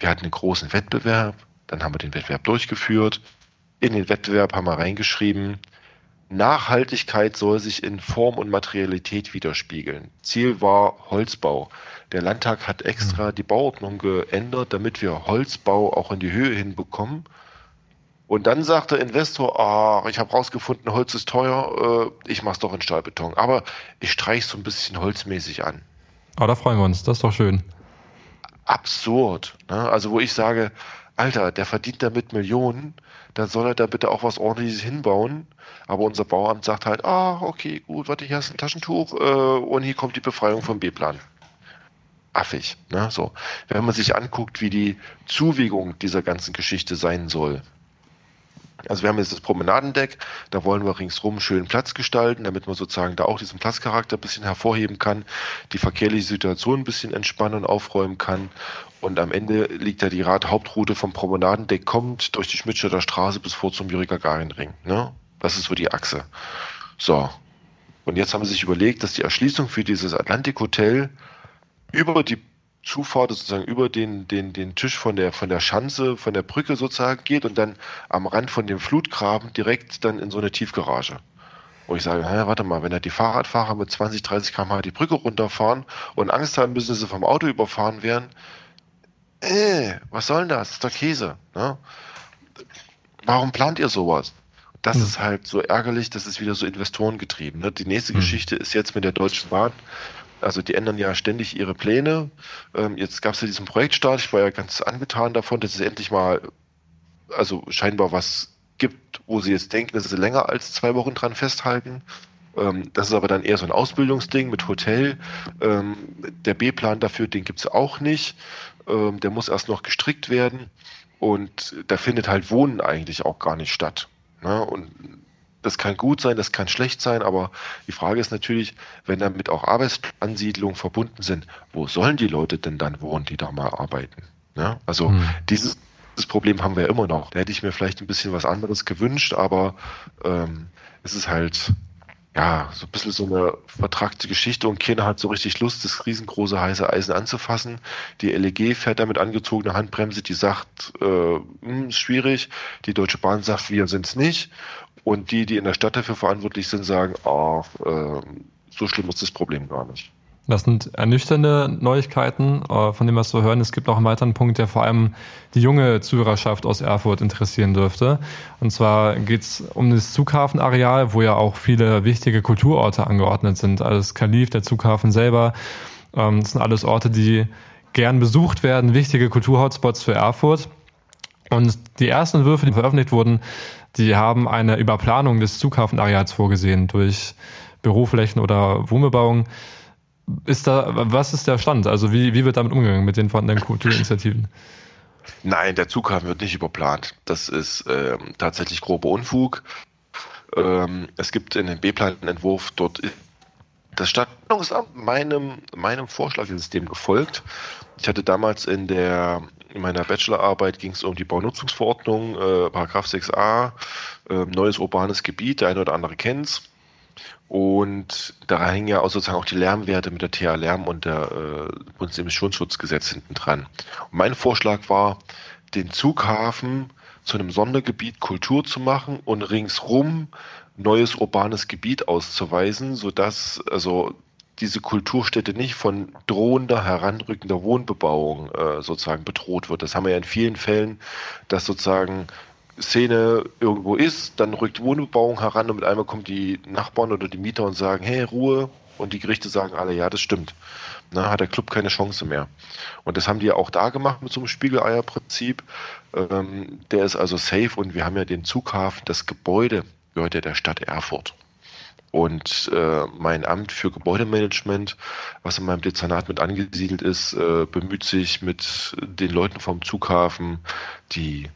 wir hatten einen großen Wettbewerb, dann haben wir den Wettbewerb durchgeführt. In den Wettbewerb haben wir reingeschrieben, Nachhaltigkeit soll sich in Form und Materialität widerspiegeln. Ziel war Holzbau. Der Landtag hat extra hm. die Bauordnung geändert, damit wir Holzbau auch in die Höhe hinbekommen. Und dann sagt der Investor, ah, ich habe rausgefunden, Holz ist teuer, äh, ich mache es doch in Stahlbeton. Aber ich streiche so ein bisschen holzmäßig an. Aber da freuen wir uns, das ist doch schön. Absurd. Ne? Also wo ich sage, Alter, der verdient damit Millionen, dann soll er da bitte auch was ordentliches hinbauen. Aber unser Bauamt sagt halt, ah, okay, gut, warte, hier ist ein Taschentuch äh, und hier kommt die Befreiung vom B-Plan. Affig, ne? So. Wenn man sich anguckt, wie die Zuwägung dieser ganzen Geschichte sein soll, also wir haben jetzt das Promenadendeck, da wollen wir ringsrum schön Platz gestalten, damit man sozusagen da auch diesen Platzcharakter ein bisschen hervorheben kann, die verkehrliche Situation ein bisschen entspannen und aufräumen kann. Und am Ende liegt da die Radhauptroute vom Promenadendeck, kommt durch die Schmidtstädter Straße bis vor zum Juri Gagarin Ring. Ne? Das ist so die Achse. So. Und jetzt haben sie sich überlegt, dass die Erschließung für dieses Atlantik Hotel über die Zufahrt sozusagen über den, den, den Tisch von der, von der Schanze, von der Brücke sozusagen geht und dann am Rand von dem Flutgraben direkt dann in so eine Tiefgarage. Wo ich sage, hä, warte mal, wenn da die Fahrradfahrer mit 20, 30 km/h die Brücke runterfahren und Angst haben müssen, dass sie vom Auto überfahren werden, äh, was soll denn das? Das ist doch Käse. Ne? Warum plant ihr sowas? Das mhm. ist halt so ärgerlich, das ist wieder so investorengetrieben. Ne? Die nächste mhm. Geschichte ist jetzt mit der Deutschen Bahn. Also die ändern ja ständig ihre Pläne. Ähm, jetzt gab es ja diesen Projektstart. Ich war ja ganz angetan davon, dass es endlich mal, also scheinbar was gibt, wo sie jetzt denken, dass sie länger als zwei Wochen dran festhalten. Ähm, das ist aber dann eher so ein Ausbildungsding mit Hotel. Ähm, der B-Plan dafür, den gibt es auch nicht. Ähm, der muss erst noch gestrickt werden. Und da findet halt Wohnen eigentlich auch gar nicht statt. Ne? Und das kann gut sein, das kann schlecht sein, aber die Frage ist natürlich, wenn damit auch Arbeitsansiedlungen verbunden sind, wo sollen die Leute denn dann wohnen, die da mal arbeiten? Ja, also hm. dieses, dieses, Problem haben wir immer noch. Da hätte ich mir vielleicht ein bisschen was anderes gewünscht, aber ähm, es ist halt ja, so ein bisschen so eine vertragte Geschichte und keiner hat so richtig Lust, das riesengroße heiße Eisen anzufassen. Die LEG fährt damit angezogener Handbremse, die sagt, äh, mh, hm, schwierig. Die Deutsche Bahn sagt, wir sind es nicht. Und die, die in der Stadt dafür verantwortlich sind, sagen, ah, äh, so schlimm ist das Problem gar nicht. Das sind ernüchternde Neuigkeiten, äh, von was wir hören. Es gibt auch einen weiteren Punkt, der vor allem die junge Zuhörerschaft aus Erfurt interessieren dürfte. Und zwar geht es um das Zughafenareal, wo ja auch viele wichtige Kulturorte angeordnet sind. Also das Kalif, der Zughafen selber. Ähm, das sind alles Orte, die gern besucht werden, wichtige Kulturhotspots für Erfurt. Und die ersten Entwürfe, die veröffentlicht wurden, die haben eine Überplanung des Zughafenareals vorgesehen durch Büroflächen oder Wohnbebauung. Ist da, was ist der Stand? Also wie, wie wird damit umgegangen mit den vorhandenen Kulturinitiativen? Nein, der Zughafen wird nicht überplant. Das ist ähm, tatsächlich grober Unfug. Ähm, es gibt in dem B-Plan-Entwurf dort das Stadtplanungsamt meinem, meinem Vorschlagsystem gefolgt. Ich hatte damals in der in meiner Bachelorarbeit ging es um die Baunutzungsverordnung, äh, Paragraph 6a, äh, neues urbanes Gebiet, der eine oder andere kennt es. Und da hängen ja auch sozusagen auch die Lärmwerte mit der TA Lärm und der äh, Bundesemissionsschutzgesetz hinten dran. Und mein Vorschlag war, den Zughafen zu einem Sondergebiet Kultur zu machen und ringsrum neues urbanes Gebiet auszuweisen, sodass also diese Kulturstätte nicht von drohender, heranrückender Wohnbebauung äh, sozusagen bedroht wird. Das haben wir ja in vielen Fällen, dass sozusagen Szene irgendwo ist, dann rückt Wohnbebauung heran und mit einmal kommen die Nachbarn oder die Mieter und sagen, hey, Ruhe. Und die Gerichte sagen alle, ja, das stimmt. Na, hat der Club keine Chance mehr. Und das haben die ja auch da gemacht mit so einem Spiegeleierprinzip. Ähm, der ist also safe und wir haben ja den Zughafen, das Gebäude gehört ja der Stadt Erfurt. Und äh, mein Amt für Gebäudemanagement, was in meinem Dezernat mit angesiedelt ist, äh, bemüht sich mit den Leuten vom Zughafen die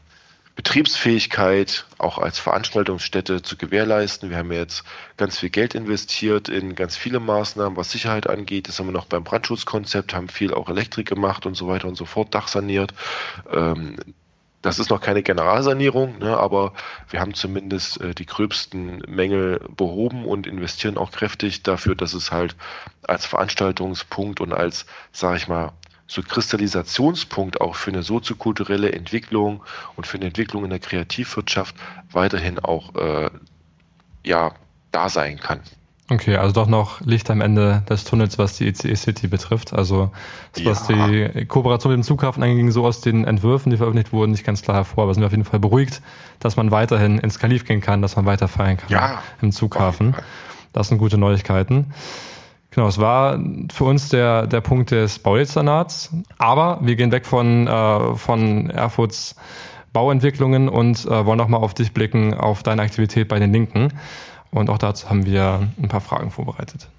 Betriebsfähigkeit auch als Veranstaltungsstätte zu gewährleisten. Wir haben jetzt ganz viel Geld investiert in ganz viele Maßnahmen, was Sicherheit angeht. Das haben wir noch beim Brandschutzkonzept, haben viel auch Elektrik gemacht und so weiter und so fort, Dach saniert. Ähm, das ist noch keine Generalsanierung, ne, aber wir haben zumindest äh, die gröbsten Mängel behoben und investieren auch kräftig dafür, dass es halt als Veranstaltungspunkt und als, sage ich mal, so Kristallisationspunkt auch für eine soziokulturelle Entwicklung und für eine Entwicklung in der Kreativwirtschaft weiterhin auch äh, ja da sein kann. Okay, also doch noch Licht am Ende des Tunnels, was die ECE City betrifft. Also was ja. die Kooperation mit dem Zughafen anging, so aus den Entwürfen, die veröffentlicht wurden, nicht ganz klar hervor. Aber sind wir auf jeden Fall beruhigt, dass man weiterhin ins Kalif gehen kann, dass man weiter feiern kann ja. im Zughafen. Das sind gute Neuigkeiten. Genau, es war für uns der, der Punkt des Baudezernats, aber wir gehen weg von, äh, von Erfurts Bauentwicklungen und äh, wollen nochmal auf dich blicken, auf deine Aktivität bei den Linken. Und auch dazu haben wir ein paar Fragen vorbereitet.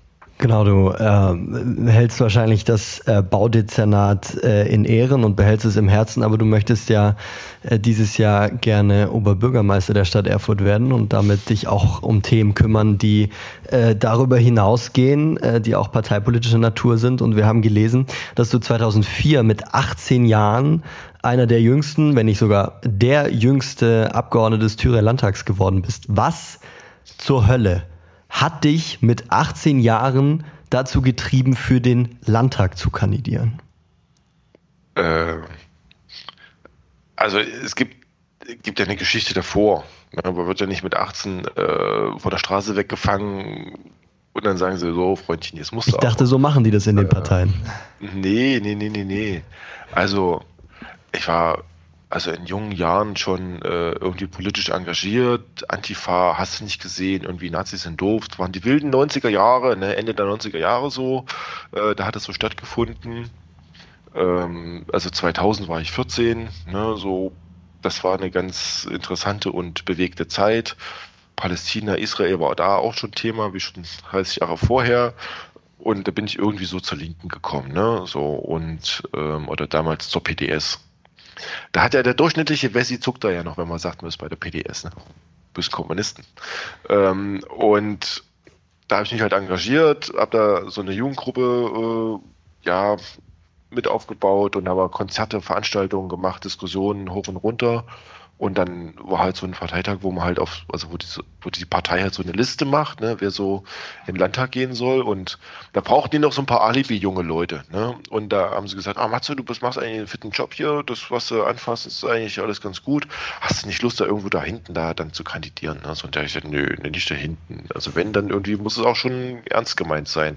Genau, du äh, hältst wahrscheinlich das äh, Baudezernat äh, in Ehren und behältst es im Herzen, aber du möchtest ja äh, dieses Jahr gerne Oberbürgermeister der Stadt Erfurt werden und damit dich auch um Themen kümmern, die äh, darüber hinausgehen, äh, die auch parteipolitischer Natur sind. Und wir haben gelesen, dass du 2004 mit 18 Jahren einer der jüngsten, wenn nicht sogar der jüngste Abgeordnete des Thüringer Landtags geworden bist. Was zur Hölle hat dich mit 18 Jahren dazu getrieben, für den Landtag zu kandidieren? Äh, also es gibt, gibt ja eine Geschichte davor. Ne? Man wird ja nicht mit 18 äh, von der Straße weggefangen und dann sagen sie so, Freundchen, jetzt musst du Ich dachte, auch. so machen die das in den äh, Parteien. Nee, nee, nee, nee, nee. Also ich war also in jungen Jahren schon äh, irgendwie politisch engagiert, Antifa, hast du nicht gesehen, irgendwie Nazis sind doof, das waren die wilden 90er Jahre, ne, Ende der 90er Jahre so, äh, da hat es so stattgefunden. Ähm, also 2000 war ich 14, ne, so, das war eine ganz interessante und bewegte Zeit. Palästina, Israel war da auch schon Thema, wie schon 30 Jahre vorher. Und da bin ich irgendwie so zur Linken gekommen, ne? So und ähm, oder damals zur PDS. Da hat ja der durchschnittliche Wessi zuckt da ja noch, wenn man sagt, man ist bei der PDS, ne? Bis Kommunisten. Ähm, und da habe ich mich halt engagiert, habe da so eine Jugendgruppe äh, ja mit aufgebaut und habe Konzerte, Veranstaltungen gemacht, Diskussionen hoch und runter. Und dann war halt so ein Parteitag, wo man halt auf, also wo die, wo die Partei halt so eine Liste macht, ne, wer so in den Landtag gehen soll. Und da brauchten die noch so ein paar Alibi-junge Leute. Ne? Und da haben sie gesagt, ah Matze, du bist, machst eigentlich einen fitten Job hier, das, was du anfasst, ist eigentlich alles ganz gut. Hast du nicht Lust, da irgendwo da hinten da dann zu kandidieren? Ne? So, und da ich gesagt, nö, nicht da hinten. Also wenn, dann irgendwie muss es auch schon ernst gemeint sein.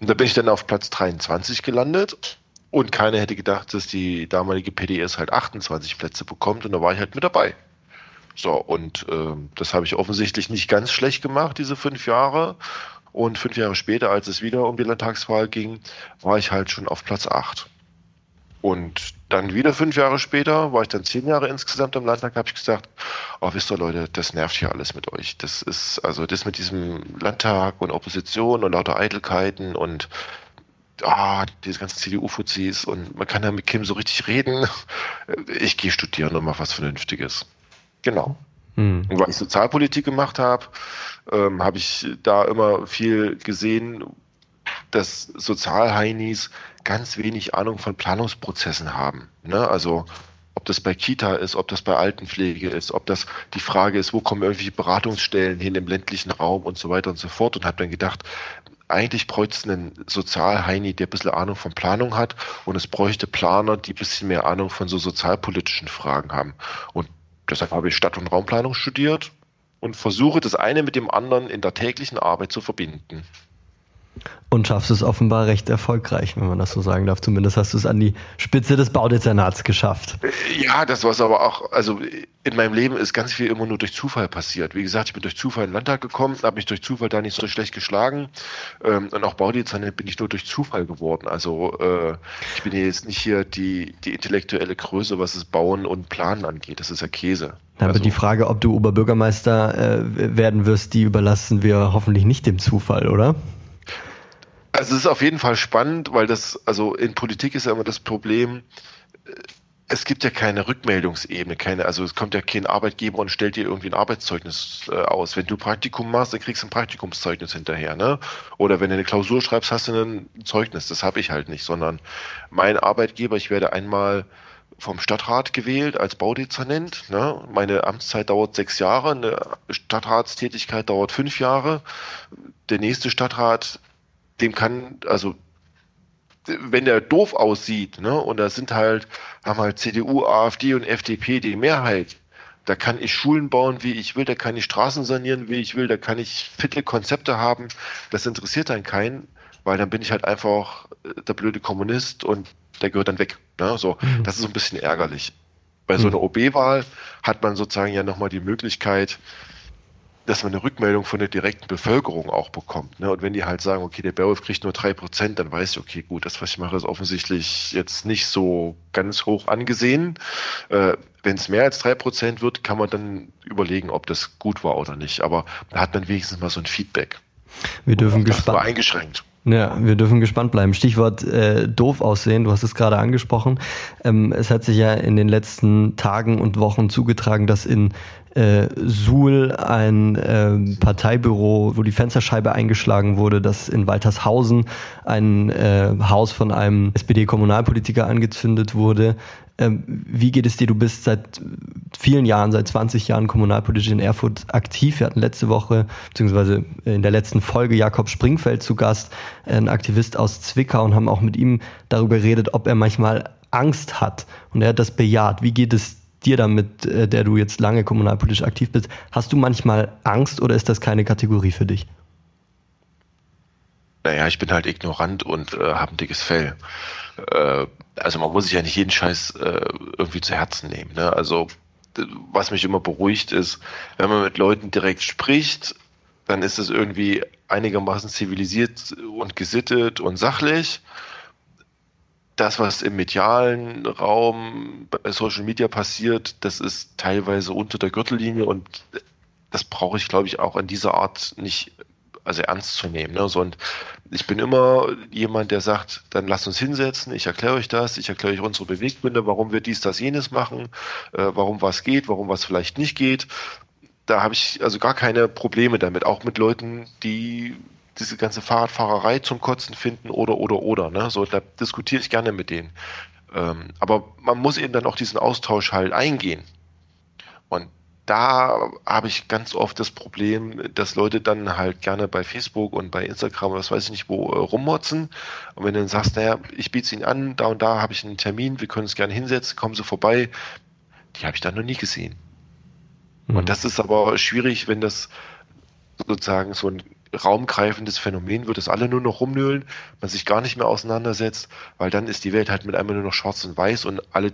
Und da bin ich dann auf Platz 23 gelandet und keiner hätte gedacht, dass die damalige PDS halt 28 Plätze bekommt und da war ich halt mit dabei. So, und äh, das habe ich offensichtlich nicht ganz schlecht gemacht, diese fünf Jahre. Und fünf Jahre später, als es wieder um die Landtagswahl ging, war ich halt schon auf Platz 8. Und dann wieder fünf Jahre später, war ich dann zehn Jahre insgesamt im Landtag, habe ich gesagt, oh, wisst ihr Leute, das nervt hier alles mit euch. Das ist, also das mit diesem Landtag und Opposition und lauter Eitelkeiten und ah, diese ganzen CDU-Fuzis und man kann ja mit Kim so richtig reden. Ich gehe studieren und mache was Vernünftiges. Genau. Mhm. Und weil ich Sozialpolitik gemacht habe, ähm, habe ich da immer viel gesehen, dass Sozialheinis ganz wenig Ahnung von Planungsprozessen haben. Ne? Also ob das bei Kita ist, ob das bei Altenpflege ist, ob das die Frage ist, wo kommen irgendwelche Beratungsstellen hin im ländlichen Raum und so weiter und so fort. Und habe dann gedacht, eigentlich bräuchte es einen Sozialheini, der ein bisschen Ahnung von Planung hat und es bräuchte Planer, die ein bisschen mehr Ahnung von so sozialpolitischen Fragen haben. Und deshalb habe ich Stadt- und Raumplanung studiert und versuche das eine mit dem anderen in der täglichen Arbeit zu verbinden. Und schaffst es offenbar recht erfolgreich, wenn man das so sagen darf. Zumindest hast du es an die Spitze des Baudezernats geschafft. Ja, das war es aber auch, also in meinem Leben ist ganz viel immer nur durch Zufall passiert. Wie gesagt, ich bin durch Zufall in den Landtag gekommen, habe mich durch Zufall da nicht so schlecht geschlagen. Ähm, und auch Baudezernat bin ich nur durch Zufall geworden. Also äh, ich bin jetzt nicht hier die, die intellektuelle Größe, was das Bauen und Planen angeht. Das ist ja Käse. Aber also, die Frage, ob du Oberbürgermeister äh, werden wirst, die überlassen wir hoffentlich nicht dem Zufall, oder? Also es ist auf jeden Fall spannend, weil das, also in Politik ist ja immer das Problem, äh, es gibt ja keine Rückmeldungsebene, keine, also es kommt ja kein Arbeitgeber und stellt dir irgendwie ein Arbeitszeugnis äh, aus. Wenn du Praktikum machst, dann kriegst du ein Praktikumszeugnis hinterher, ne? Oder wenn du eine Klausur schreibst, hast du ein Zeugnis. Das habe ich halt nicht, sondern mein Arbeitgeber, ich werde einmal vom Stadtrat gewählt als Baudezernent. Ne? Meine Amtszeit dauert sechs Jahre, eine Stadtratstätigkeit dauert fünf Jahre. Der nächste Stadtrat dem kann, also wenn der doof aussieht, ne, und da sind halt, haben halt CDU, AfD und FDP die Mehrheit, da kann ich Schulen bauen, wie ich will, da kann ich Straßen sanieren, wie ich will, da kann ich fitte Konzepte haben. Das interessiert dann keinen, weil dann bin ich halt einfach äh, der blöde Kommunist und der gehört dann weg. Ne? So, mhm. das ist so ein bisschen ärgerlich. Bei so mhm. einer OB-Wahl hat man sozusagen ja nochmal die Möglichkeit, dass man eine Rückmeldung von der direkten Bevölkerung auch bekommt. Ne? Und wenn die halt sagen, okay, der Beowulf kriegt nur drei Prozent, dann weiß ich, okay, gut, das, was ich mache, ist offensichtlich jetzt nicht so ganz hoch angesehen. Äh, wenn es mehr als drei Prozent wird, kann man dann überlegen, ob das gut war oder nicht. Aber da hat man wenigstens mal so ein Feedback. Wir dürfen gespannt. eingeschränkt. Ja, wir dürfen gespannt bleiben. Stichwort äh, doof aussehen, du hast es gerade angesprochen. Ähm, es hat sich ja in den letzten Tagen und Wochen zugetragen, dass in äh, Suhl ein äh, Parteibüro, wo die Fensterscheibe eingeschlagen wurde, dass in Waltershausen ein äh, Haus von einem SPD-Kommunalpolitiker angezündet wurde. Ähm, wie geht es dir? Du bist seit vielen Jahren, seit 20 Jahren kommunalpolitisch in Erfurt aktiv. Wir hatten letzte Woche, beziehungsweise in der letzten Folge Jakob Springfeld zu Gast, ein Aktivist aus Zwickau und haben auch mit ihm darüber geredet, ob er manchmal Angst hat. Und er hat das bejaht. Wie geht es dir damit, äh, der du jetzt lange kommunalpolitisch aktiv bist, hast du manchmal Angst oder ist das keine Kategorie für dich? Naja, ich bin halt ignorant und äh, habe ein dickes Fell. Äh, also man muss sich ja nicht jeden Scheiß äh, irgendwie zu Herzen nehmen. Ne? Also was mich immer beruhigt ist, wenn man mit Leuten direkt spricht, dann ist es irgendwie einigermaßen zivilisiert und gesittet und sachlich das, was im medialen Raum bei Social Media passiert, das ist teilweise unter der Gürtellinie und das brauche ich, glaube ich, auch in dieser Art nicht also ernst zu nehmen. Ne? So, und ich bin immer jemand, der sagt, dann lasst uns hinsetzen, ich erkläre euch das, ich erkläre euch unsere Beweggründe, warum wir dies, das, jenes machen, äh, warum was geht, warum was vielleicht nicht geht. Da habe ich also gar keine Probleme damit, auch mit Leuten, die diese ganze Fahrradfahrerei zum Kotzen finden oder, oder, oder. Ne? So, da diskutiere ich gerne mit denen. Ähm, aber man muss eben dann auch diesen Austausch halt eingehen. Und da habe ich ganz oft das Problem, dass Leute dann halt gerne bei Facebook und bei Instagram oder was weiß ich nicht wo äh, rummotzen. Und wenn du dann sagst, naja, ich biete es Ihnen an, da und da habe ich einen Termin, wir können uns gerne hinsetzen, kommen Sie vorbei, die habe ich dann noch nie gesehen. Mhm. Und das ist aber schwierig, wenn das sozusagen so ein raumgreifendes Phänomen wird, dass alle nur noch rumnöhlen, man sich gar nicht mehr auseinandersetzt, weil dann ist die Welt halt mit einmal nur noch schwarz und weiß und alle,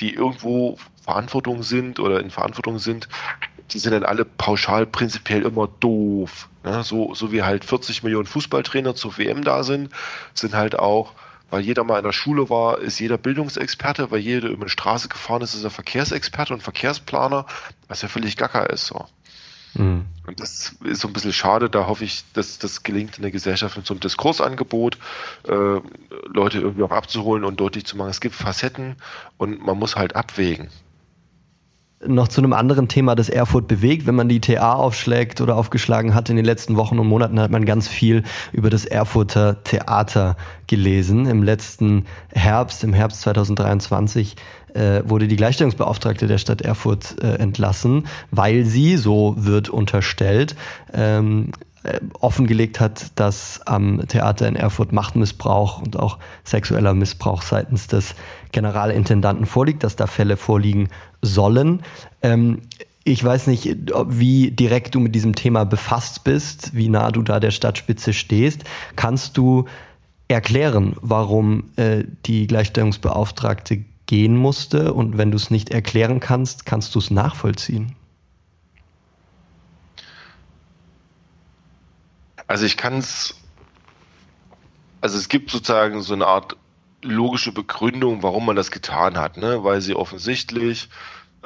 die irgendwo Verantwortung sind oder in Verantwortung sind, die sind dann alle pauschal prinzipiell immer doof. Ja, so, so wie halt 40 Millionen Fußballtrainer zur WM da sind, sind halt auch, weil jeder mal in der Schule war, ist jeder Bildungsexperte, weil jeder über eine Straße gefahren ist, ist er Verkehrsexperte und Verkehrsplaner, was ja völlig gacker ist. So. Mhm. Und das ist so ein bisschen schade. Da hoffe ich, dass das gelingt in der Gesellschaft mit so einem Diskursangebot, äh, Leute irgendwie auch abzuholen und deutlich zu machen, es gibt Facetten und man muss halt abwägen. Noch zu einem anderen Thema, das Erfurt bewegt. Wenn man die TA aufschlägt oder aufgeschlagen hat in den letzten Wochen und Monaten, hat man ganz viel über das Erfurter Theater gelesen. Im letzten Herbst, im Herbst 2023, äh, wurde die Gleichstellungsbeauftragte der Stadt Erfurt äh, entlassen, weil sie, so wird unterstellt, ähm, äh, offengelegt hat, dass am Theater in Erfurt Machtmissbrauch und auch sexueller Missbrauch seitens des Generalintendanten vorliegt, dass da Fälle vorliegen sollen. Ähm, ich weiß nicht, wie direkt du mit diesem Thema befasst bist, wie nah du da der Stadtspitze stehst. Kannst du erklären, warum äh, die Gleichstellungsbeauftragte gehen musste? Und wenn du es nicht erklären kannst, kannst du es nachvollziehen? Also ich kann es, also es gibt sozusagen so eine Art logische Begründung, warum man das getan hat, ne? weil sie offensichtlich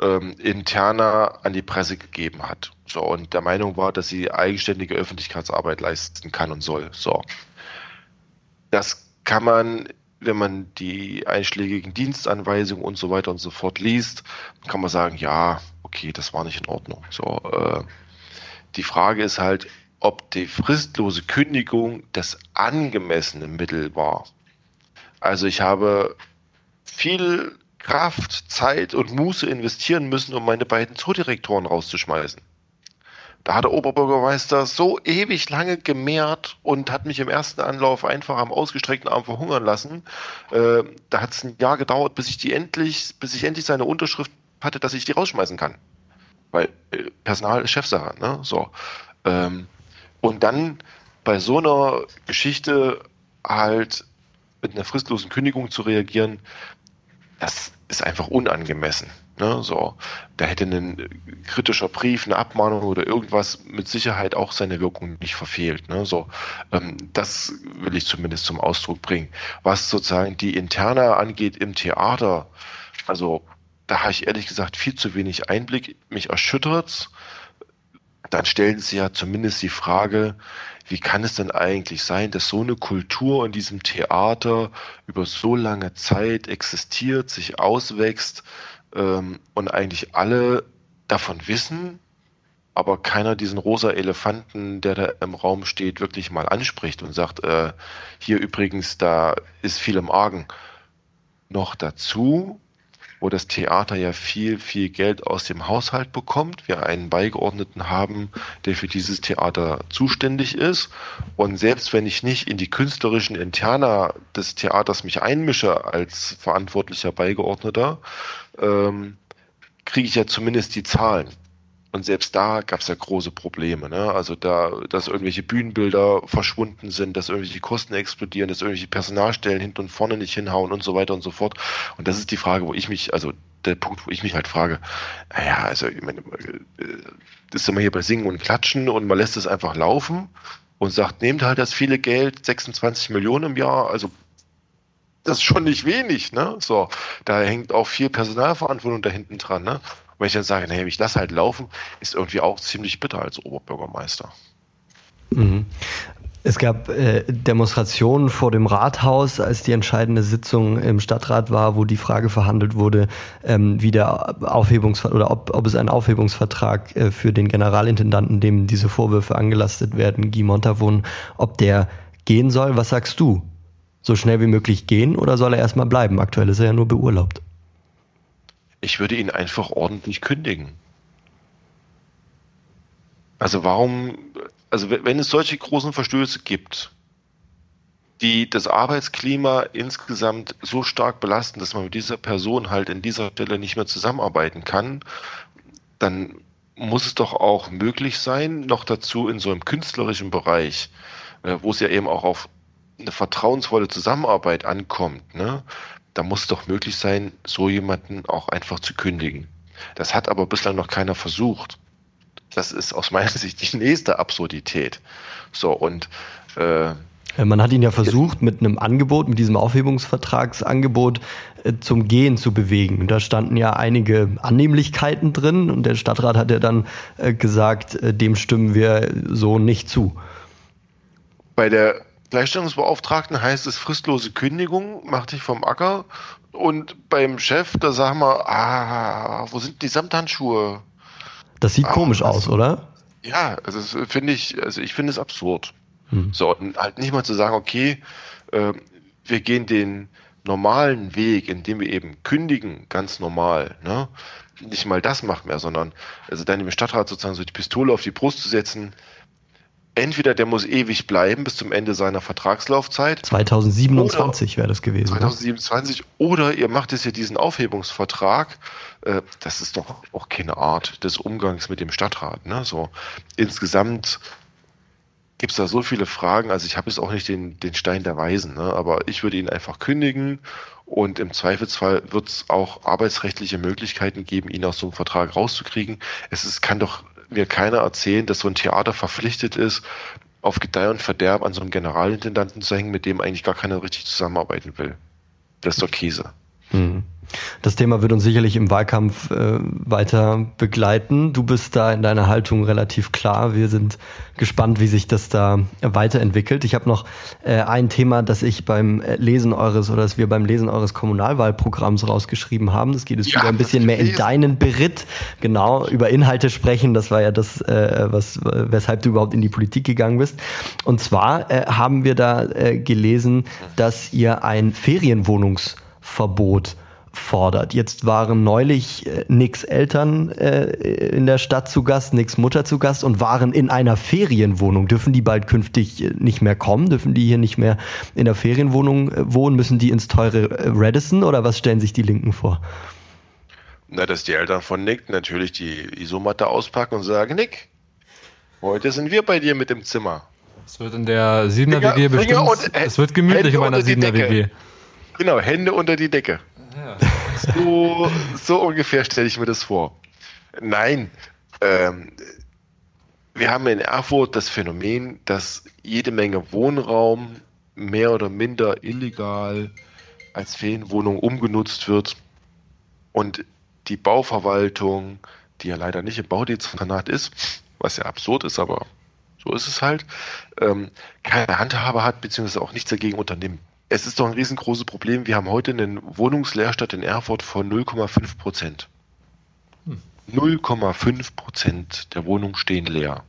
ähm, interner an die Presse gegeben hat. So, und der Meinung war, dass sie eigenständige Öffentlichkeitsarbeit leisten kann und soll. So. Das kann man, wenn man die einschlägigen Dienstanweisungen und so weiter und so fort liest, kann man sagen, ja, okay, das war nicht in Ordnung. So, äh, die Frage ist halt, ob die fristlose Kündigung das angemessene Mittel war. Also ich habe viel Kraft, Zeit und Muße investieren müssen, um meine beiden Zoodirektoren rauszuschmeißen. Da hat der Oberbürgermeister so ewig lange gemehrt und hat mich im ersten Anlauf einfach am ausgestreckten Arm verhungern lassen. Äh, da hat es ein Jahr gedauert, bis ich die endlich, bis ich endlich seine Unterschrift hatte, dass ich die rausschmeißen kann. Weil äh, Personal ist Chefsache, ne? So. Ähm, und dann bei so einer Geschichte halt mit einer fristlosen Kündigung zu reagieren, das ist einfach unangemessen. Ne? So, da hätte ein kritischer Brief, eine Abmahnung oder irgendwas mit Sicherheit auch seine Wirkung nicht verfehlt. Ne? So, ähm, das will ich zumindest zum Ausdruck bringen. Was sozusagen die Interne angeht im Theater, also da habe ich ehrlich gesagt viel zu wenig Einblick. Mich erschüttert's dann stellen sie ja zumindest die Frage, wie kann es denn eigentlich sein, dass so eine Kultur in diesem Theater über so lange Zeit existiert, sich auswächst ähm, und eigentlich alle davon wissen, aber keiner diesen rosa Elefanten, der da im Raum steht, wirklich mal anspricht und sagt, äh, hier übrigens, da ist viel im Argen. Noch dazu wo das Theater ja viel, viel Geld aus dem Haushalt bekommt. Wir einen Beigeordneten haben, der für dieses Theater zuständig ist. Und selbst wenn ich nicht in die künstlerischen Interna des Theaters mich einmische als verantwortlicher Beigeordneter, ähm, kriege ich ja zumindest die Zahlen. Und selbst da gab es ja große Probleme. Ne? Also da, dass irgendwelche Bühnenbilder verschwunden sind, dass irgendwelche Kosten explodieren, dass irgendwelche Personalstellen hinten und vorne nicht hinhauen und so weiter und so fort. Und das ist die Frage, wo ich mich, also der Punkt, wo ich mich halt frage, naja, also ich meine, äh, das ist immer hier bei Singen und Klatschen und man lässt es einfach laufen und sagt, nehmt halt das viele Geld, 26 Millionen im Jahr, also das ist schon nicht wenig, ne? So, da hängt auch viel Personalverantwortung da hinten dran, ne? Wenn ich dann sage, naja, ich lasse halt laufen, ist irgendwie auch ziemlich bitter als Oberbürgermeister. Mhm. Es gab äh, Demonstrationen vor dem Rathaus, als die entscheidende Sitzung im Stadtrat war, wo die Frage verhandelt wurde, ähm, wie der Aufhebungsver oder ob, ob es einen Aufhebungsvertrag äh, für den Generalintendanten, dem diese Vorwürfe angelastet werden, Guy Montavon, ob der gehen soll. Was sagst du? So schnell wie möglich gehen oder soll er erstmal bleiben? Aktuell ist er ja nur beurlaubt. Ich würde ihn einfach ordentlich kündigen. Also warum, also wenn es solche großen Verstöße gibt, die das Arbeitsklima insgesamt so stark belasten, dass man mit dieser Person halt in dieser Stelle nicht mehr zusammenarbeiten kann, dann muss es doch auch möglich sein, noch dazu in so einem künstlerischen Bereich, äh, wo es ja eben auch auf eine vertrauensvolle Zusammenarbeit ankommt, ne, da muss doch möglich sein, so jemanden auch einfach zu kündigen. Das hat aber bislang noch keiner versucht. Das ist aus meiner Sicht die nächste Absurdität. So, und äh, man hat ihn ja versucht, mit einem Angebot, mit diesem Aufhebungsvertragsangebot äh, zum Gehen zu bewegen. Da standen ja einige Annehmlichkeiten drin und der Stadtrat hat ja dann äh, gesagt, äh, dem stimmen wir so nicht zu. Bei der Gleichstellungsbeauftragten heißt es fristlose Kündigung, mach dich vom Acker. Und beim Chef, da sagen wir, ah, wo sind die Samthandschuhe? Das sieht ah, komisch aus, oder? Ja, also finde ich, also ich finde es absurd. Hm. So, und halt nicht mal zu sagen, okay, äh, wir gehen den normalen Weg, indem wir eben kündigen, ganz normal, ne? Nicht mal das macht mehr, sondern also dann dem Stadtrat sozusagen so die Pistole auf die Brust zu setzen, entweder der muss ewig bleiben bis zum Ende seiner Vertragslaufzeit. 2027 wäre das gewesen. 2027 ne? oder ihr macht es ja diesen Aufhebungsvertrag. Äh, das ist doch auch keine Art des Umgangs mit dem Stadtrat. Ne? So insgesamt gibt es da so viele Fragen. Also ich habe jetzt auch nicht den, den Stein der Weisen, ne? aber ich würde ihn einfach kündigen und im Zweifelsfall wird es auch arbeitsrechtliche Möglichkeiten geben, ihn aus so einem Vertrag rauszukriegen. Es ist, kann doch mir keiner erzählen, dass so ein Theater verpflichtet ist, auf Gedeih und Verderb an so einem Generalintendanten zu hängen, mit dem eigentlich gar keiner richtig zusammenarbeiten will. Das ist doch Käse. Mhm. Das Thema wird uns sicherlich im Wahlkampf äh, weiter begleiten. Du bist da in deiner Haltung relativ klar. Wir sind gespannt, wie sich das da weiterentwickelt. Ich habe noch äh, ein Thema, das ich beim Lesen eures oder das wir beim Lesen eures Kommunalwahlprogramms rausgeschrieben haben. Das geht es ja, wieder ein bisschen mehr in deinen Beritt, genau, über Inhalte sprechen. Das war ja das, äh, was, weshalb du überhaupt in die Politik gegangen bist. Und zwar äh, haben wir da äh, gelesen, dass ihr ein Ferienwohnungsverbot fordert. Jetzt waren neulich äh, Nicks Eltern äh, in der Stadt zu Gast, Nicks Mutter zu Gast und waren in einer Ferienwohnung. Dürfen die bald künftig äh, nicht mehr kommen? Dürfen die hier nicht mehr in der Ferienwohnung äh, wohnen? Müssen die ins teure äh, Radisson oder was stellen sich die Linken vor? Na, dass die Eltern von Nick natürlich die Isomatte auspacken und sagen, Nick, heute sind wir bei dir mit im Zimmer. Es wird in der 7er WG bestimmt. es wird gemütlich in meiner 7er WG. Genau, Hände unter die Decke. So, so ungefähr stelle ich mir das vor. Nein, ähm, wir haben in Erfurt das Phänomen, dass jede Menge Wohnraum mehr oder minder illegal als Ferienwohnung umgenutzt wird und die Bauverwaltung, die ja leider nicht im Baudezernat ist, was ja absurd ist, aber so ist es halt, ähm, keine Handhabe hat, beziehungsweise auch nichts dagegen unternimmt es ist doch ein riesengroßes Problem. Wir haben heute einen Wohnungsleerstand in Erfurt von 0,5 Prozent. 0,5 Prozent der Wohnungen stehen leer.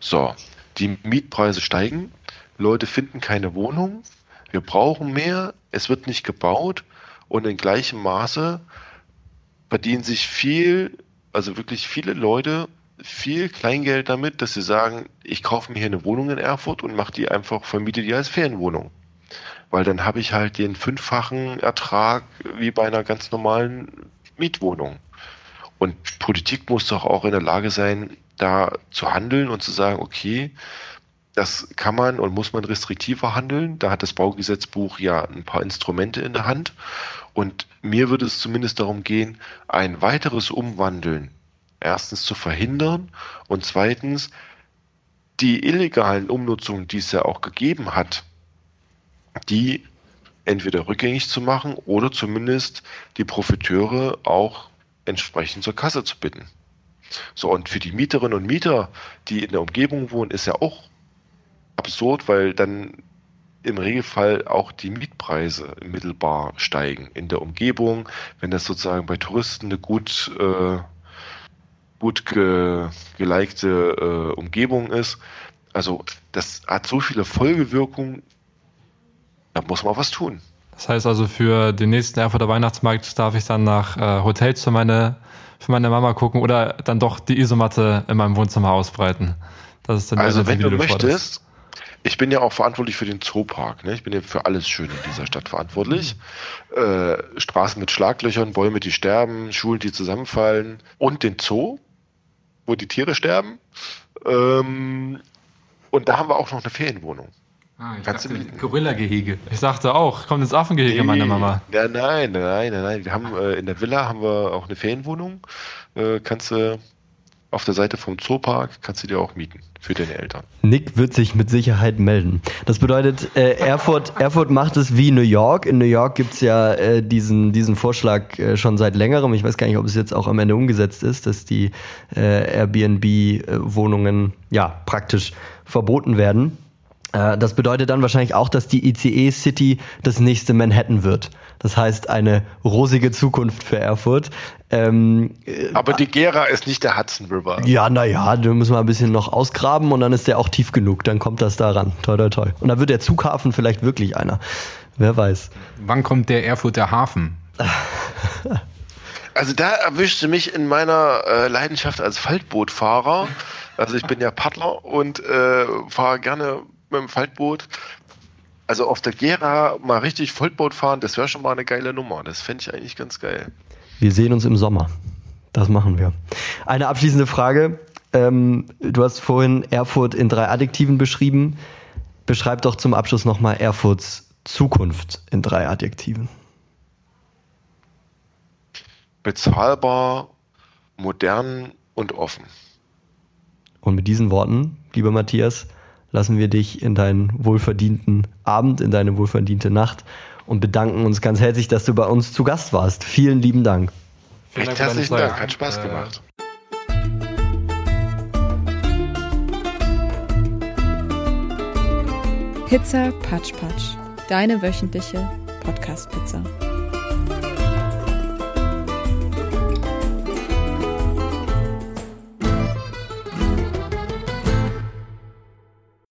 So, die Mietpreise steigen, Leute finden keine Wohnung, wir brauchen mehr, es wird nicht gebaut und in gleichem Maße verdienen sich viel, also wirklich viele Leute viel Kleingeld damit, dass sie sagen, ich kaufe mir hier eine Wohnung in Erfurt und mache die einfach, vermiete die als Ferienwohnung weil dann habe ich halt den fünffachen Ertrag wie bei einer ganz normalen Mietwohnung. Und Politik muss doch auch in der Lage sein, da zu handeln und zu sagen, okay, das kann man und muss man restriktiver handeln. Da hat das Baugesetzbuch ja ein paar Instrumente in der Hand. Und mir würde es zumindest darum gehen, ein weiteres Umwandeln erstens zu verhindern und zweitens die illegalen Umnutzungen, die es ja auch gegeben hat, die entweder rückgängig zu machen oder zumindest die Profiteure auch entsprechend zur Kasse zu bitten. So, und für die Mieterinnen und Mieter, die in der Umgebung wohnen, ist ja auch absurd, weil dann im Regelfall auch die Mietpreise mittelbar steigen in der Umgebung, wenn das sozusagen bei Touristen eine gut, äh, gut ge, gelikte äh, Umgebung ist. Also das hat so viele Folgewirkungen, da muss man was tun. Das heißt also, für den nächsten Erfurter Weihnachtsmarkt darf ich dann nach äh, Hotels für meine, für meine Mama gucken oder dann doch die Isomatte in meinem Wohnzimmer ausbreiten. Das ist dann also, wenn du, möchtest, ich bin ja auch verantwortlich für den Zoopark. Ne? Ich bin ja für alles Schöne in dieser Stadt verantwortlich. Mhm. Äh, Straßen mit Schlaglöchern, Bäume, die sterben, Schulen, die zusammenfallen und den Zoo, wo die Tiere sterben. Ähm, und da haben wir auch noch eine Ferienwohnung. Ah, ich Kannst dachte, Gorilla-Gehege. Ich sagte auch, kommt ins Affengehege, nee, meine Mama. Ja, nein, nein, nein, nein. Wir haben äh, in der Villa haben wir auch eine Ferienwohnung. Äh, kannst du auf der Seite vom Zoopark kannst du dir auch mieten für deine Eltern. Nick wird sich mit Sicherheit melden. Das bedeutet, äh, Erfurt, Erfurt macht es wie New York. In New York gibt's ja äh, diesen, diesen Vorschlag äh, schon seit längerem. Ich weiß gar nicht, ob es jetzt auch am Ende umgesetzt ist, dass die äh, Airbnb-Wohnungen ja praktisch verboten werden. Äh, Das bedeutet dann wahrscheinlich auch, dass die ICE City das nächste Manhattan wird. Das heißt, eine rosige Zukunft für Erfurt. Ähm, Aber die Gera ist nicht der Hudson River. ja, naja, da müssen wir ein bisschen noch ausgraben und dann ist der auch tief genug. Dann kommt das da ran. Toi, toi, toi. Und dann wird der Zughafen vielleicht wirklich einer. Wer weiß. Wann kommt der Erfurter Hafen? Also da erwischte mich in meiner äh, Leidenschaft als Faltbootfahrer. Also ich bin ja Paddler und äh, fahre gerne mit dem Faltboot. Also auf der Gera mal richtig Vollboot fahren, das wäre schon mal eine geile Nummer. Das fände ich eigentlich ganz geil. Wir sehen uns im Sommer. Das machen wir. Eine abschließende Frage. Ähm, du hast vorhin Erfurt in drei Adjektiven beschrieben. Beschreib doch zum Abschluss nochmal Erfurts Zukunft in drei Adjektiven. Bezahlbar, modern und offen. Und mit diesen Worten, lieber Matthias, lassen wir dich in deinen wohlverdienten Abend, in deine wohlverdiente Nacht und bedanken uns ganz herzlich, dass du bei uns zu Gast warst. Vielen lieben Dank. Vielen Echt Dank herzlichen Zeit. Dank, hat Spaß Äh, gemacht. Pizza Patsch Patsch. Deine wöchentliche Podcast-Pizza.